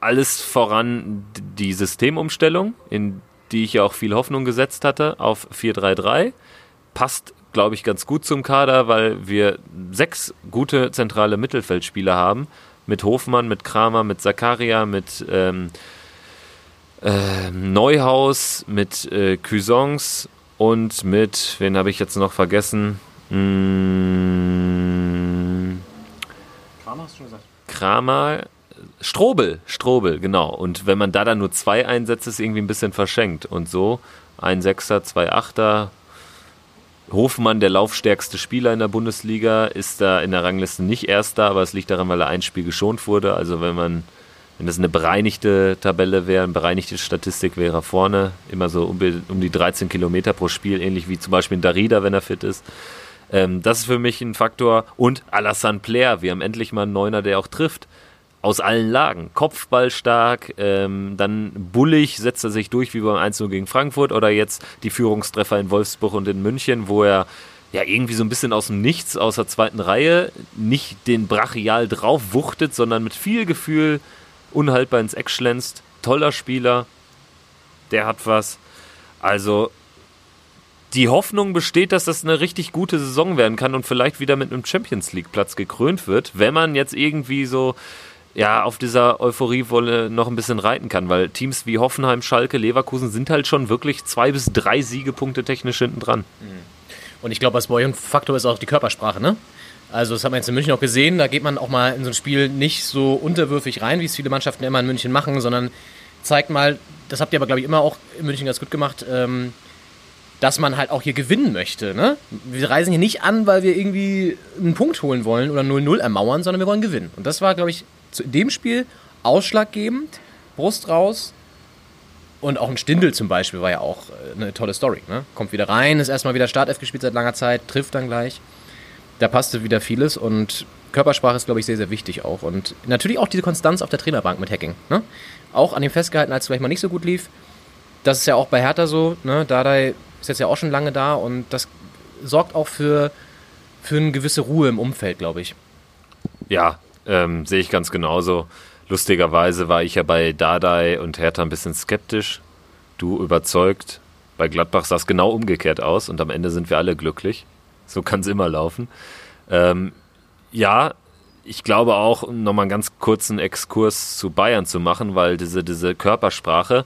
alles voran die Systemumstellung, in die ich ja auch viel Hoffnung gesetzt hatte, auf 4-3-3. Passt, glaube ich, ganz gut zum Kader, weil wir sechs gute zentrale Mittelfeldspieler haben. Mit Hofmann, mit Kramer, mit Zakaria, mit ähm, äh, Neuhaus, mit äh, Cuisance und mit, wen habe ich jetzt noch vergessen? Mmh, Kramer hast du schon gesagt. Kramer, Strobel, Strobel, genau. Und wenn man da dann nur zwei einsetzt, ist irgendwie ein bisschen verschenkt. Und so ein Sechser, zwei Achter. Hofmann, der laufstärkste Spieler in der Bundesliga, ist da in der Rangliste nicht erster, aber es liegt daran, weil er ein Spiel geschont wurde. Also wenn man, wenn das eine bereinigte Tabelle wäre, eine bereinigte Statistik wäre er vorne, immer so um, um die 13 Kilometer pro Spiel, ähnlich wie zum Beispiel in Darida, wenn er fit ist. Ähm, das ist für mich ein Faktor. Und Alassane Player, wir haben endlich mal einen Neuner, der auch trifft aus allen Lagen. Kopfball stark, ähm, dann bullig setzt er sich durch wie beim 1 gegen Frankfurt oder jetzt die Führungstreffer in Wolfsburg und in München, wo er ja irgendwie so ein bisschen aus dem Nichts, aus der zweiten Reihe, nicht den brachial drauf wuchtet, sondern mit viel Gefühl unhaltbar ins Eck schlänzt. Toller Spieler, der hat was. Also die Hoffnung besteht, dass das eine richtig gute Saison werden kann und vielleicht wieder mit einem Champions League Platz gekrönt wird, wenn man jetzt irgendwie so ja, auf dieser Euphoriewolle noch ein bisschen reiten kann, weil Teams wie Hoffenheim, Schalke, Leverkusen sind halt schon wirklich zwei bis drei Siegepunkte technisch hinten dran. Mhm. Und ich glaube, was bei euch ein Faktor ist auch die Körpersprache, ne? Also das hat man jetzt in München auch gesehen, da geht man auch mal in so ein Spiel nicht so unterwürfig rein, wie es viele Mannschaften immer in München machen, sondern zeigt mal, das habt ihr aber glaube ich immer auch in München ganz gut gemacht, ähm, dass man halt auch hier gewinnen möchte. Ne? Wir reisen hier nicht an, weil wir irgendwie einen Punkt holen wollen oder 0-0 ermauern, sondern wir wollen gewinnen. Und das war, glaube ich, zu dem Spiel ausschlaggebend. Brust raus. Und auch ein Stindel zum Beispiel war ja auch äh, eine tolle Story. Ne? Kommt wieder rein, ist erstmal wieder Startelf gespielt seit langer Zeit, trifft dann gleich. Da passte wieder vieles und Körpersprache ist, glaube ich, sehr, sehr wichtig auch. Und natürlich auch diese Konstanz auf der Trainerbank mit Hacking. Ne? Auch an dem festgehalten, als es vielleicht mal nicht so gut lief. Das ist ja auch bei Hertha so. Ne? Dardai ist jetzt ja auch schon lange da und das sorgt auch für, für eine gewisse Ruhe im Umfeld, glaube ich. Ja, ähm, sehe ich ganz genauso. Lustigerweise war ich ja bei Dardai und Hertha ein bisschen skeptisch. Du überzeugt. Bei Gladbach sah es genau umgekehrt aus und am Ende sind wir alle glücklich. So kann es immer laufen. Ähm, ja, ich glaube auch, um nochmal einen ganz kurzen Exkurs zu Bayern zu machen, weil diese, diese Körpersprache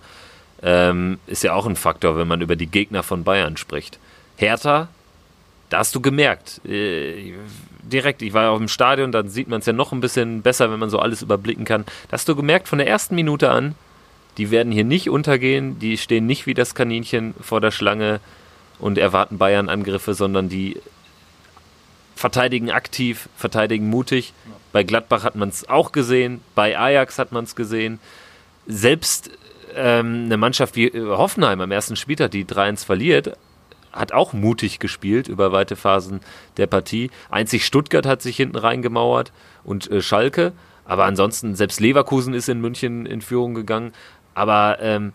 ähm, ist ja auch ein Faktor, wenn man über die Gegner von Bayern spricht. Hertha, da hast du gemerkt, äh, direkt, ich war ja auch im Stadion, dann sieht man es ja noch ein bisschen besser, wenn man so alles überblicken kann. Da hast du gemerkt von der ersten Minute an, die werden hier nicht untergehen, die stehen nicht wie das Kaninchen vor der Schlange und erwarten Bayern-Angriffe, sondern die verteidigen aktiv, verteidigen mutig. Bei Gladbach hat man es auch gesehen, bei Ajax hat man es gesehen. Selbst ähm, eine Mannschaft wie Hoffenheim am ersten Spieltag, die 3-1 verliert, hat auch mutig gespielt über weite Phasen der Partie. Einzig Stuttgart hat sich hinten reingemauert und äh, Schalke. Aber ansonsten, selbst Leverkusen ist in München in Führung gegangen. Aber ähm,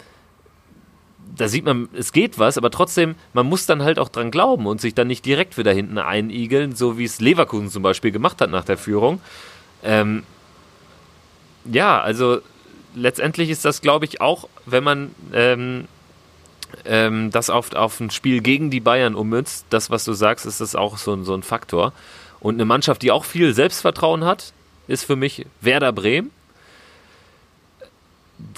da sieht man, es geht was, aber trotzdem, man muss dann halt auch dran glauben und sich dann nicht direkt wieder hinten einigeln, so wie es Leverkusen zum Beispiel gemacht hat nach der Führung. Ähm, ja, also letztendlich ist das, glaube ich, auch, wenn man ähm, ähm, das auf, auf ein Spiel gegen die Bayern ummünzt, das, was du sagst, ist das auch so, so ein Faktor. Und eine Mannschaft, die auch viel Selbstvertrauen hat, ist für mich Werder Bremen.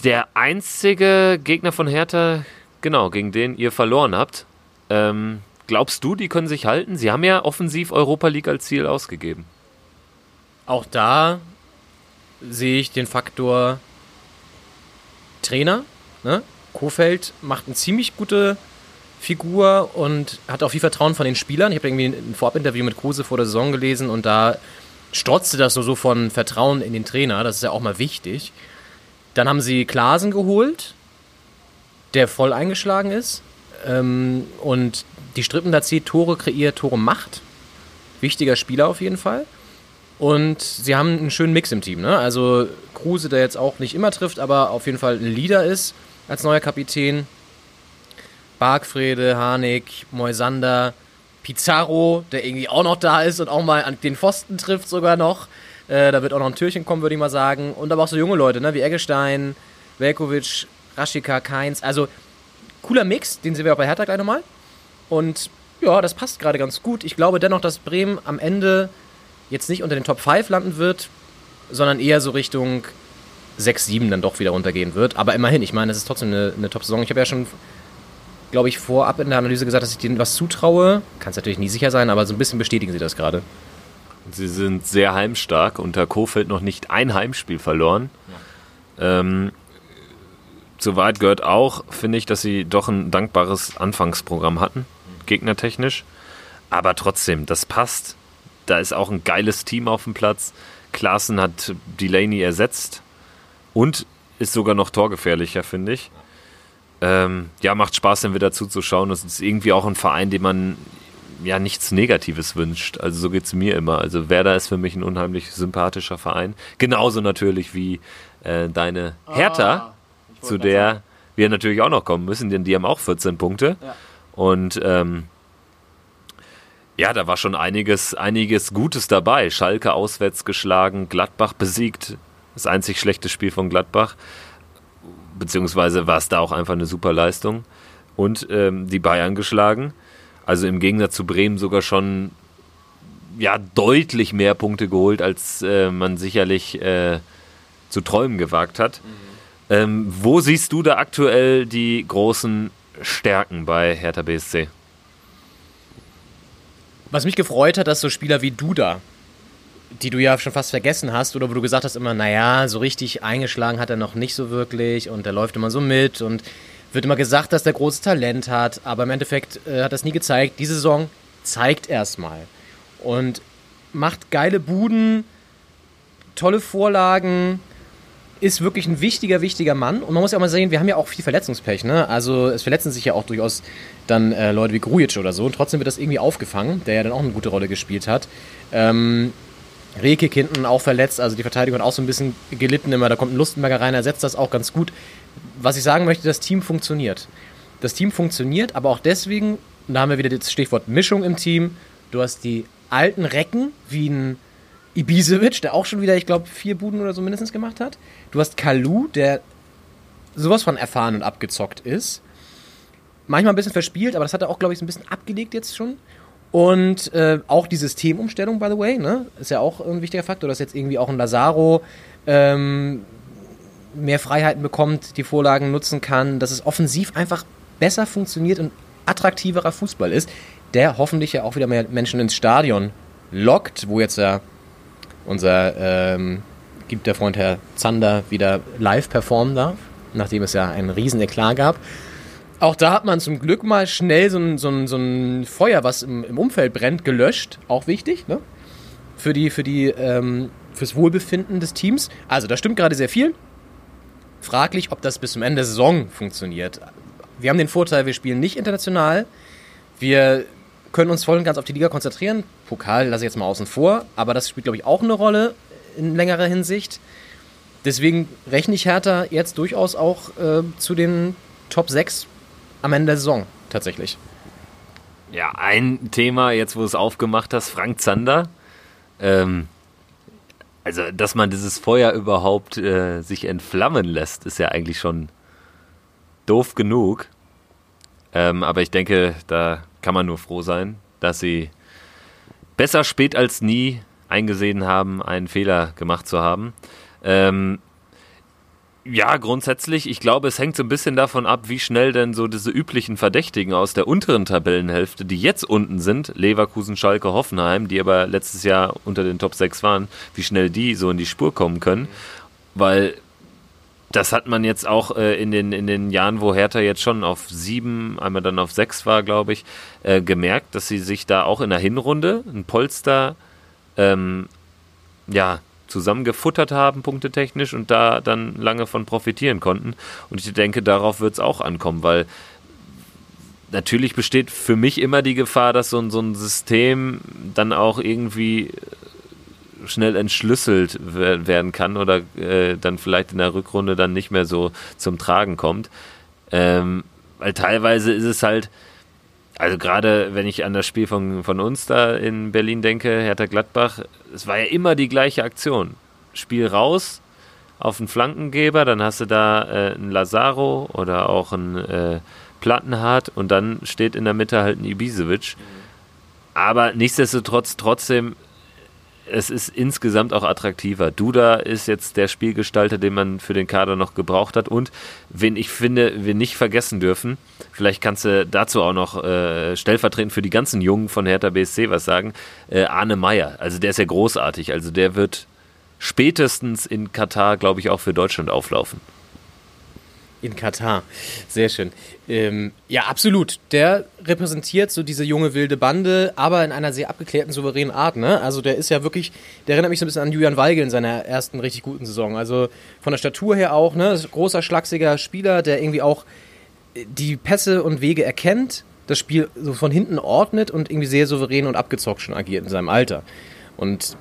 Der einzige Gegner von Hertha, genau, gegen den ihr verloren habt. Ähm, glaubst du, die können sich halten? Sie haben ja offensiv Europa League als Ziel ausgegeben. Auch da sehe ich den Faktor Trainer. Ne? Kofeld macht eine ziemlich gute Figur und hat auch viel Vertrauen von den Spielern. Ich habe irgendwie ein Vorabinterview mit Kruse vor der Saison gelesen und da strotzte das so von Vertrauen in den Trainer. Das ist ja auch mal wichtig. Dann haben sie Klasen geholt, der voll eingeschlagen ist. Ähm, und die Strippen da zieht, Tore kreiert, Tore macht. Wichtiger Spieler auf jeden Fall. Und sie haben einen schönen Mix im Team. Ne? Also Kruse, der jetzt auch nicht immer trifft, aber auf jeden Fall ein Leader ist als neuer Kapitän. Bargfrede, Harnik, Moisander, Pizarro, der irgendwie auch noch da ist und auch mal an den Pfosten trifft sogar noch. Äh, da wird auch noch ein Türchen kommen, würde ich mal sagen. Und aber auch so junge Leute, ne? wie Eggestein, Velkovic, Raschika, Keins. Also cooler Mix, den sehen wir auch bei Hertha gleich nochmal. Und ja, das passt gerade ganz gut. Ich glaube dennoch, dass Bremen am Ende jetzt nicht unter den Top 5 landen wird, sondern eher so Richtung 6, 7 dann doch wieder runtergehen wird. Aber immerhin, ich meine, es ist trotzdem eine, eine Top-Saison. Ich habe ja schon, glaube ich, vorab in der Analyse gesagt, dass ich denen was zutraue. Kann es natürlich nie sicher sein, aber so ein bisschen bestätigen sie das gerade. Sie sind sehr heimstark. Unter Kofeld noch nicht ein Heimspiel verloren. Ja. Ähm, Soweit gehört auch, finde ich, dass sie doch ein dankbares Anfangsprogramm hatten, gegnertechnisch. Aber trotzdem, das passt. Da ist auch ein geiles Team auf dem Platz. Klaassen hat Delaney ersetzt und ist sogar noch torgefährlicher, finde ich. Ähm, ja, macht Spaß, dann wieder zuzuschauen. Das ist irgendwie auch ein Verein, dem man ja nichts Negatives wünscht. Also so geht es mir immer. Also Werder ist für mich ein unheimlich sympathischer Verein. Genauso natürlich wie äh, deine Hertha, ah, zu der sagen. wir natürlich auch noch kommen müssen, denn die haben auch 14 Punkte. Ja. Und ähm, ja, da war schon einiges, einiges Gutes dabei. Schalke auswärts geschlagen, Gladbach besiegt. Das einzig schlechte Spiel von Gladbach. Beziehungsweise war es da auch einfach eine super Leistung. Und ähm, die Bayern geschlagen. Also im Gegensatz zu Bremen sogar schon ja, deutlich mehr Punkte geholt, als äh, man sicherlich äh, zu träumen gewagt hat. Mhm. Ähm, wo siehst du da aktuell die großen Stärken bei Hertha BSC? Was mich gefreut hat, dass so Spieler wie Duda, die du ja schon fast vergessen hast, oder wo du gesagt hast immer, naja, so richtig eingeschlagen hat er noch nicht so wirklich und er läuft immer so mit und wird immer gesagt, dass der großes Talent hat, aber im Endeffekt äh, hat das nie gezeigt. Diese Saison zeigt erstmal und macht geile Buden, tolle Vorlagen, ist wirklich ein wichtiger, wichtiger Mann. Und man muss ja auch mal sehen, wir haben ja auch viel Verletzungspech. Ne? Also es verletzen sich ja auch durchaus dann äh, Leute wie Grujic oder so. Und trotzdem wird das irgendwie aufgefangen, der ja dann auch eine gute Rolle gespielt hat. Ähm, Rekik hinten auch verletzt, also die Verteidigung hat auch so ein bisschen gelitten immer. Da kommt ein Lustenberger rein, ersetzt das auch ganz gut. Was ich sagen möchte, das Team funktioniert. Das Team funktioniert, aber auch deswegen, da haben wir wieder das Stichwort Mischung im Team. Du hast die alten Recken, wie ein Ibisevic, der auch schon wieder, ich glaube, vier Buden oder so mindestens gemacht hat. Du hast Kalu, der sowas von erfahren und abgezockt ist. Manchmal ein bisschen verspielt, aber das hat er auch, glaube ich, so ein bisschen abgelegt jetzt schon. Und äh, auch die Systemumstellung, by the way, ne? ist ja auch ein wichtiger Faktor, dass jetzt irgendwie auch ein Lazaro ähm, mehr Freiheiten bekommt, die Vorlagen nutzen kann, dass es offensiv einfach besser funktioniert und attraktiverer Fußball ist, der hoffentlich ja auch wieder mehr Menschen ins Stadion lockt, wo jetzt ja unser ähm, gibt der Freund Herr Zander wieder live performen darf, nachdem es ja einen riesen Eklat gab. Auch da hat man zum Glück mal schnell so ein, so ein, so ein Feuer, was im, im, Umfeld brennt, gelöscht. Auch wichtig, ne? Für die, für die, ähm, fürs Wohlbefinden des Teams. Also, da stimmt gerade sehr viel. Fraglich, ob das bis zum Ende der Saison funktioniert. Wir haben den Vorteil, wir spielen nicht international. Wir können uns voll und ganz auf die Liga konzentrieren. Pokal lasse ich jetzt mal außen vor, aber das spielt, glaube ich, auch eine Rolle in längerer Hinsicht. Deswegen rechne ich Hertha jetzt durchaus auch äh, zu den Top 6 am Ende der Saison, tatsächlich. Ja, ein Thema, jetzt wo du es aufgemacht hast, Frank Zander. Ähm, Also, dass man dieses Feuer überhaupt äh, sich entflammen lässt, ist ja eigentlich schon doof genug. Ähm, aber ich denke, da kann man nur froh sein, dass sie besser spät als nie eingesehen haben, einen Fehler gemacht zu haben. Ähm, ja, grundsätzlich, ich glaube, es hängt so ein bisschen davon ab, wie schnell denn so diese üblichen Verdächtigen aus der unteren Tabellenhälfte, die jetzt unten sind, Leverkusen, Schalke, Hoffenheim, die aber letztes Jahr unter den Top 6 waren, wie schnell die so in die Spur kommen können. Weil das hat man jetzt auch äh, in, den, in den Jahren, wo Hertha jetzt schon auf sieben, einmal dann auf sechs war, glaube ich, äh, gemerkt, dass sie sich da auch in der Hinrunde ein Polster ähm, ja, zusammengefuttert haben, punktetechnisch, und da dann lange von profitieren konnten. Und ich denke, darauf wird es auch ankommen, weil natürlich besteht für mich immer die Gefahr, dass so ein, so ein System dann auch irgendwie schnell entschlüsselt werden kann oder äh, dann vielleicht in der Rückrunde dann nicht mehr so zum Tragen kommt. Ähm, weil teilweise ist es halt, also gerade wenn ich an das Spiel von, von uns da in Berlin denke, Hertha Gladbach, es war ja immer die gleiche Aktion. Spiel raus auf einen Flankengeber, dann hast du da äh, einen Lazaro oder auch einen äh, Plattenhardt und dann steht in der Mitte halt ein Ibisevic. Aber nichtsdestotrotz trotzdem es ist insgesamt auch attraktiver. Duda ist jetzt der Spielgestalter, den man für den Kader noch gebraucht hat. Und wen ich finde, wir nicht vergessen dürfen, vielleicht kannst du dazu auch noch äh, stellvertretend für die ganzen Jungen von Hertha BSC was sagen, äh, Arne Meyer. Also der ist ja großartig. Also der wird spätestens in Katar, glaube ich, auch für Deutschland auflaufen. In Katar. Sehr schön. Ähm, ja, absolut. Der repräsentiert so diese junge wilde Bande, aber in einer sehr abgeklärten, souveränen Art. Ne? Also der ist ja wirklich, der erinnert mich so ein bisschen an Julian Weigel in seiner ersten richtig guten Saison. Also von der Statur her auch, ne? Großer, schlachsiger Spieler, der irgendwie auch die Pässe und Wege erkennt, das Spiel so von hinten ordnet und irgendwie sehr souverän und abgezockt schon agiert in seinem Alter. Und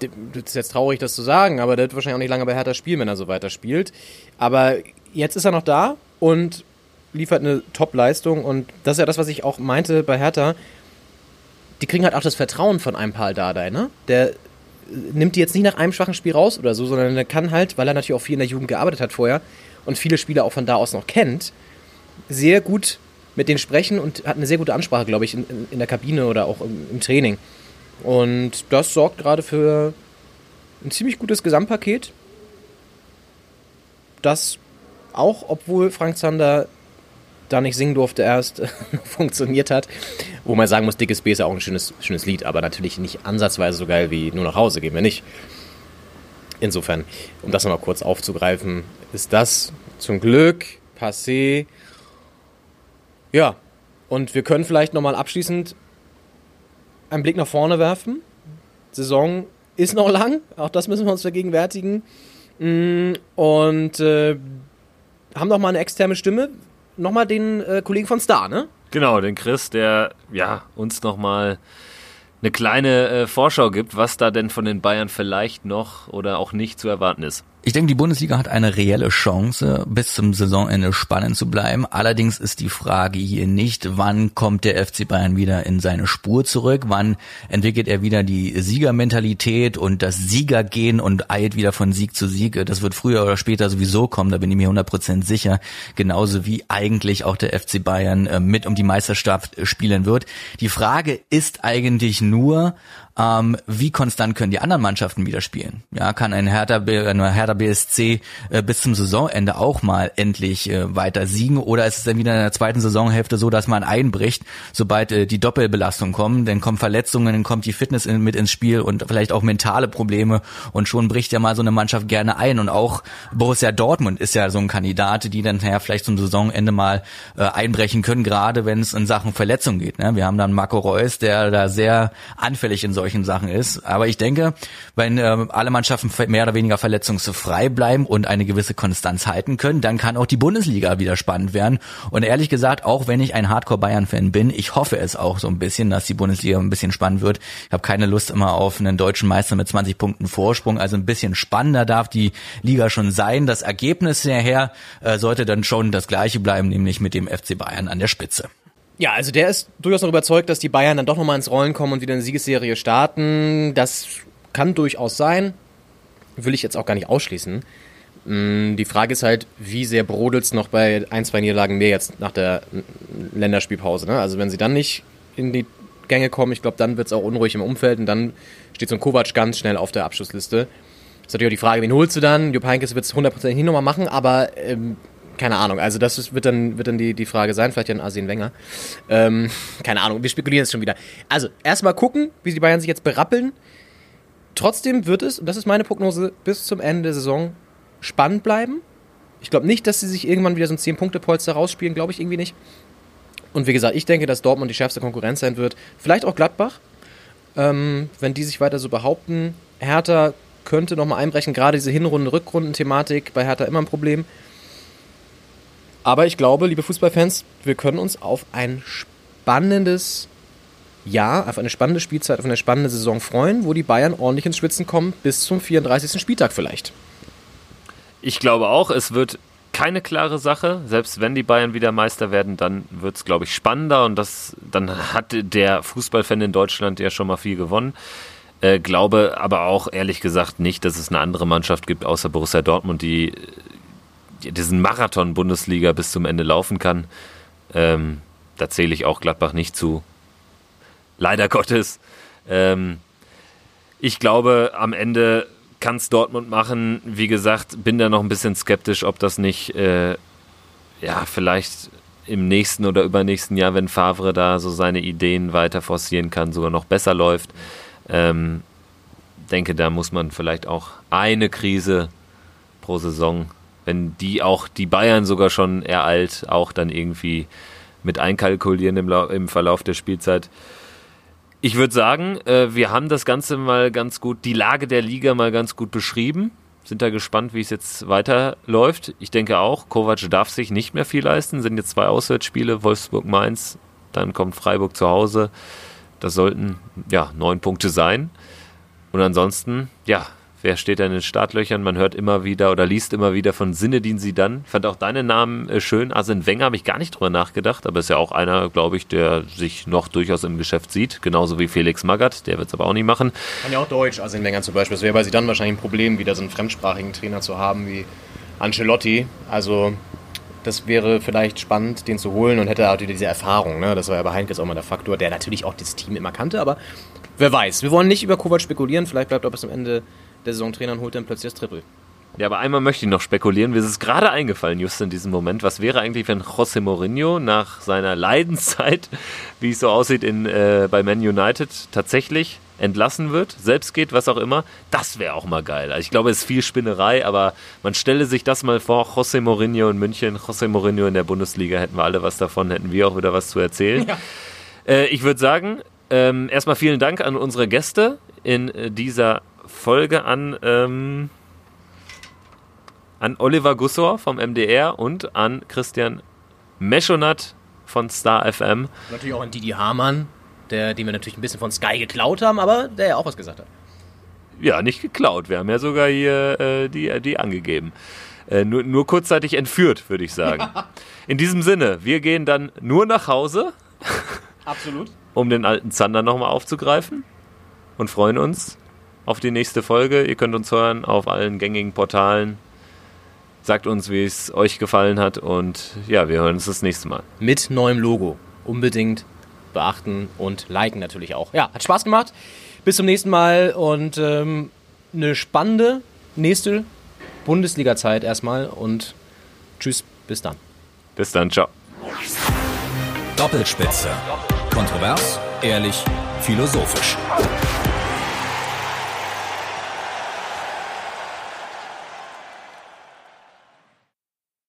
das ist jetzt traurig, das zu sagen, aber der wird wahrscheinlich auch nicht lange bei Hertha spielen, wenn er so weiter spielt. Aber jetzt ist er noch da und liefert eine Top-Leistung und das ist ja das, was ich auch meinte bei Hertha. Die kriegen halt auch das Vertrauen von einem Paul Dardai, ne? Der nimmt die jetzt nicht nach einem schwachen Spiel raus oder so, sondern der kann halt, weil er natürlich auch viel in der Jugend gearbeitet hat vorher und viele Spieler auch von da aus noch kennt, sehr gut mit denen sprechen und hat eine sehr gute Ansprache, glaube ich, in, in, der Kabine oder auch im, im Training. Und das sorgt gerade für ein ziemlich gutes Gesamtpaket, das auch, obwohl Frank Zander da nicht singen durfte erst, funktioniert hat. Wo man sagen muss, Dickes B ist ja auch ein schönes, schönes Lied, aber natürlich nicht ansatzweise so geil wie Nur nach Hause gehen wir nicht. Insofern, um das nochmal kurz aufzugreifen, ist das zum Glück passé. Ja, und wir können vielleicht nochmal abschließend einen Blick nach vorne werfen. Saison ist noch lang, auch das müssen wir uns vergegenwärtigen. Mm, und äh, haben noch mal eine externe Stimme. Nochmal den äh, Kollegen von Star, ne? Genau, den Chris, der ja uns nochmal eine kleine äh, Vorschau gibt, was da denn von den Bayern vielleicht noch oder auch nicht zu erwarten ist. Ich denke, die Bundesliga hat eine reelle Chance, bis zum Saisonende spannend zu bleiben. Allerdings ist die Frage hier nicht, wann kommt der FC Bayern wieder in seine Spur zurück, wann entwickelt er wieder die Siegermentalität und das Siegergehen und eilt wieder von Sieg zu Sieg. Das wird früher oder später sowieso kommen, da bin ich mir 100% sicher. Genauso wie eigentlich auch der FC Bayern äh, mit um die Meisterschaft spielen wird. Die Frage ist eigentlich nur, ähm, wie konstant können die anderen Mannschaften wieder spielen? Ja, kann ein Hertha, ein Hertha BSC äh, bis zum Saisonende auch mal endlich äh, weiter siegen oder ist es dann wieder in der zweiten Saisonhälfte so, dass man einbricht, sobald äh, die Doppelbelastung kommen, dann kommen Verletzungen, dann kommt die Fitness in, mit ins Spiel und vielleicht auch mentale Probleme und schon bricht ja mal so eine Mannschaft gerne ein und auch Borussia Dortmund ist ja so ein Kandidat, die dann ja vielleicht zum Saisonende mal äh, einbrechen können, gerade wenn es in Sachen Verletzung geht. Ne? Wir haben dann Marco Reus, der da sehr anfällig in so solchen Sachen ist. Aber ich denke, wenn äh, alle Mannschaften mehr oder weniger verletzungsfrei bleiben und eine gewisse Konstanz halten können, dann kann auch die Bundesliga wieder spannend werden. Und ehrlich gesagt, auch wenn ich ein Hardcore-Bayern-Fan bin, ich hoffe es auch so ein bisschen, dass die Bundesliga ein bisschen spannend wird. Ich habe keine Lust immer auf einen deutschen Meister mit 20 Punkten Vorsprung. Also ein bisschen spannender darf die Liga schon sein. Das Ergebnis her äh, sollte dann schon das gleiche bleiben, nämlich mit dem FC Bayern an der Spitze. Ja, also der ist durchaus noch überzeugt, dass die Bayern dann doch nochmal ins Rollen kommen und wieder eine Siegesserie starten. Das kann durchaus sein. will ich jetzt auch gar nicht ausschließen. Mm, Die Frage ist halt, wie sehr brodelt es noch bei ein, zwei Niederlagen mehr jetzt nach der Länderspielpause. Ne? Also wenn sie dann nicht in die Gänge kommen, ich glaube, dann wird es auch unruhig im Umfeld und dann steht so ein Kovac ganz schnell auf der Abschlussliste. Ist natürlich auch die Frage, wen holst du dann? Jupp Heynckes wird es 100% nicht nochmal machen, aber ähm, keine Ahnung. Also das ist, wird dann, wird dann die, die Frage sein, vielleicht ja ein Arsene Wenger. Ähm, keine Ahnung, wir spekulieren jetzt schon wieder. Also erstmal gucken, wie die Bayern sich jetzt berappeln. Trotzdem wird es, und das ist meine Prognose, bis zum Ende der Saison spannend bleiben. Ich glaube nicht, dass sie sich irgendwann wieder so ein 10-Punkte-Polster rausspielen, glaube ich irgendwie nicht. Und wie gesagt, ich denke, dass Dortmund die schärfste Konkurrenz sein wird. Vielleicht auch Gladbach. Ähm, wenn die sich weiter so behaupten. Hertha könnte nochmal einbrechen. Gerade diese Hinrunden-Rückrunden-Thematik bei Hertha immer ein Problem. Aber ich glaube, liebe Fußballfans, wir können uns auf ein spannendes Jahr, auf eine spannende Spielzeit, auf eine spannende Saison freuen, wo die Bayern ordentlich ins Schwitzen kommen, bis zum 34. Spieltag vielleicht. Ich glaube auch, es wird keine klare Sache. Selbst wenn die Bayern wieder Meister werden, dann wird es, glaube ich, spannender und das, dann hat der Fußballfan in Deutschland ja schon mal viel gewonnen. Äh, glaube aber auch ehrlich gesagt nicht, dass es eine andere Mannschaft gibt außer Borussia Dortmund, die die diesen Marathon Bundesliga bis zum Ende laufen kann. Ähm, da zähle ich auch Gladbach nicht zu. Leider Gottes. Ähm, ich glaube, am Ende kann es Dortmund machen. Wie gesagt, bin da noch ein bisschen skeptisch, ob das nicht, äh, ja, vielleicht im nächsten oder übernächsten Jahr, wenn Favre da so seine Ideen weiter forcieren kann, sogar noch besser läuft. Ähm, denke, da muss man vielleicht auch eine Krise pro Saison, wenn die auch die Bayern sogar schon ereilt, auch dann irgendwie mit einkalkulieren im, im Verlauf der Spielzeit. Ich würde sagen, äh, wir haben das Ganze mal ganz gut, die Lage der Liga mal ganz gut beschrieben. Sind da gespannt, wie es jetzt weiterläuft. Ich denke auch, Kovac darf sich nicht mehr viel leisten. Sind jetzt zwei Auswärtsspiele, Wolfsburg-Mainz, dann kommt Freiburg zu Hause. Das sollten ja neun Punkte sein. Und ansonsten, ja, wer steht da in den Startlöchern? Man hört immer wieder oder liest immer wieder von Sinedin Sidan. Ich fand auch deinen Namen äh, schön. Arsene Wenger habe ich gar nicht drüber nachgedacht, aber ist ja auch einer, glaube ich, der sich noch durchaus im Geschäft sieht. Genauso wie Felix Magath, der wird es aber auch nicht machen. Kann ja auch Deutsch, Arsene Wenger zum Beispiel. Es wäre bei sie dann wahrscheinlich ein Problem, wieder so einen fremdsprachigen Trainer zu haben wie Ancelotti. Also das wäre vielleicht spannend, den zu holen und hätte auch diese Erfahrung. Ne? Das war ja bei Heinkes auch mal der Faktor, der natürlich auch das Team immer kannte, aber wer weiß. Wir wollen nicht über Kovac spekulieren. Vielleicht bleibt er bis zum Ende der Saison Trainer und holt dann plötzlich das Triple. Ja, aber einmal möchte ich noch spekulieren. Mir ist es gerade eingefallen, just in diesem Moment. Was wäre eigentlich, wenn José Mourinho nach seiner Leidenszeit, wie es so aussieht in, äh, bei Man United, tatsächlich entlassen wird, selbst geht, was auch immer? Das wäre auch mal geil. Also ich glaube, es ist viel Spinnerei, aber man stelle sich das mal vor, José Mourinho in München, José Mourinho in der Bundesliga, hätten wir alle was davon, hätten wir auch wieder was zu erzählen. Ja. Äh, ich würde sagen, ähm, erstmal vielen Dank an unsere Gäste in äh, dieser Folge an, ähm, an Oliver Gussor vom MDR und an Christian Meschonat von Star FM. Natürlich auch an Didi Hamann, der, den wir natürlich ein bisschen von Sky geklaut haben, aber der ja auch was gesagt hat. Ja, nicht geklaut. Wir haben ja sogar hier äh, die, die angegeben. Äh, nur, nur kurzzeitig entführt, würde ich sagen. In diesem Sinne, wir gehen dann nur nach Hause, Absolut. um den alten Zander nochmal aufzugreifen und freuen uns auf die nächste Folge. Ihr könnt uns hören auf allen gängigen Portalen. Sagt uns, wie es euch gefallen hat und ja, wir hören uns das nächste Mal. Mit neuem Logo. Unbedingt beachten und liken natürlich auch. Ja, hat Spaß gemacht. Bis zum nächsten Mal und ähm, eine spannende nächste Bundesliga-Zeit erstmal und tschüss, bis dann. Bis dann, ciao. Doppelspitze. Kontrovers, ehrlich, philosophisch.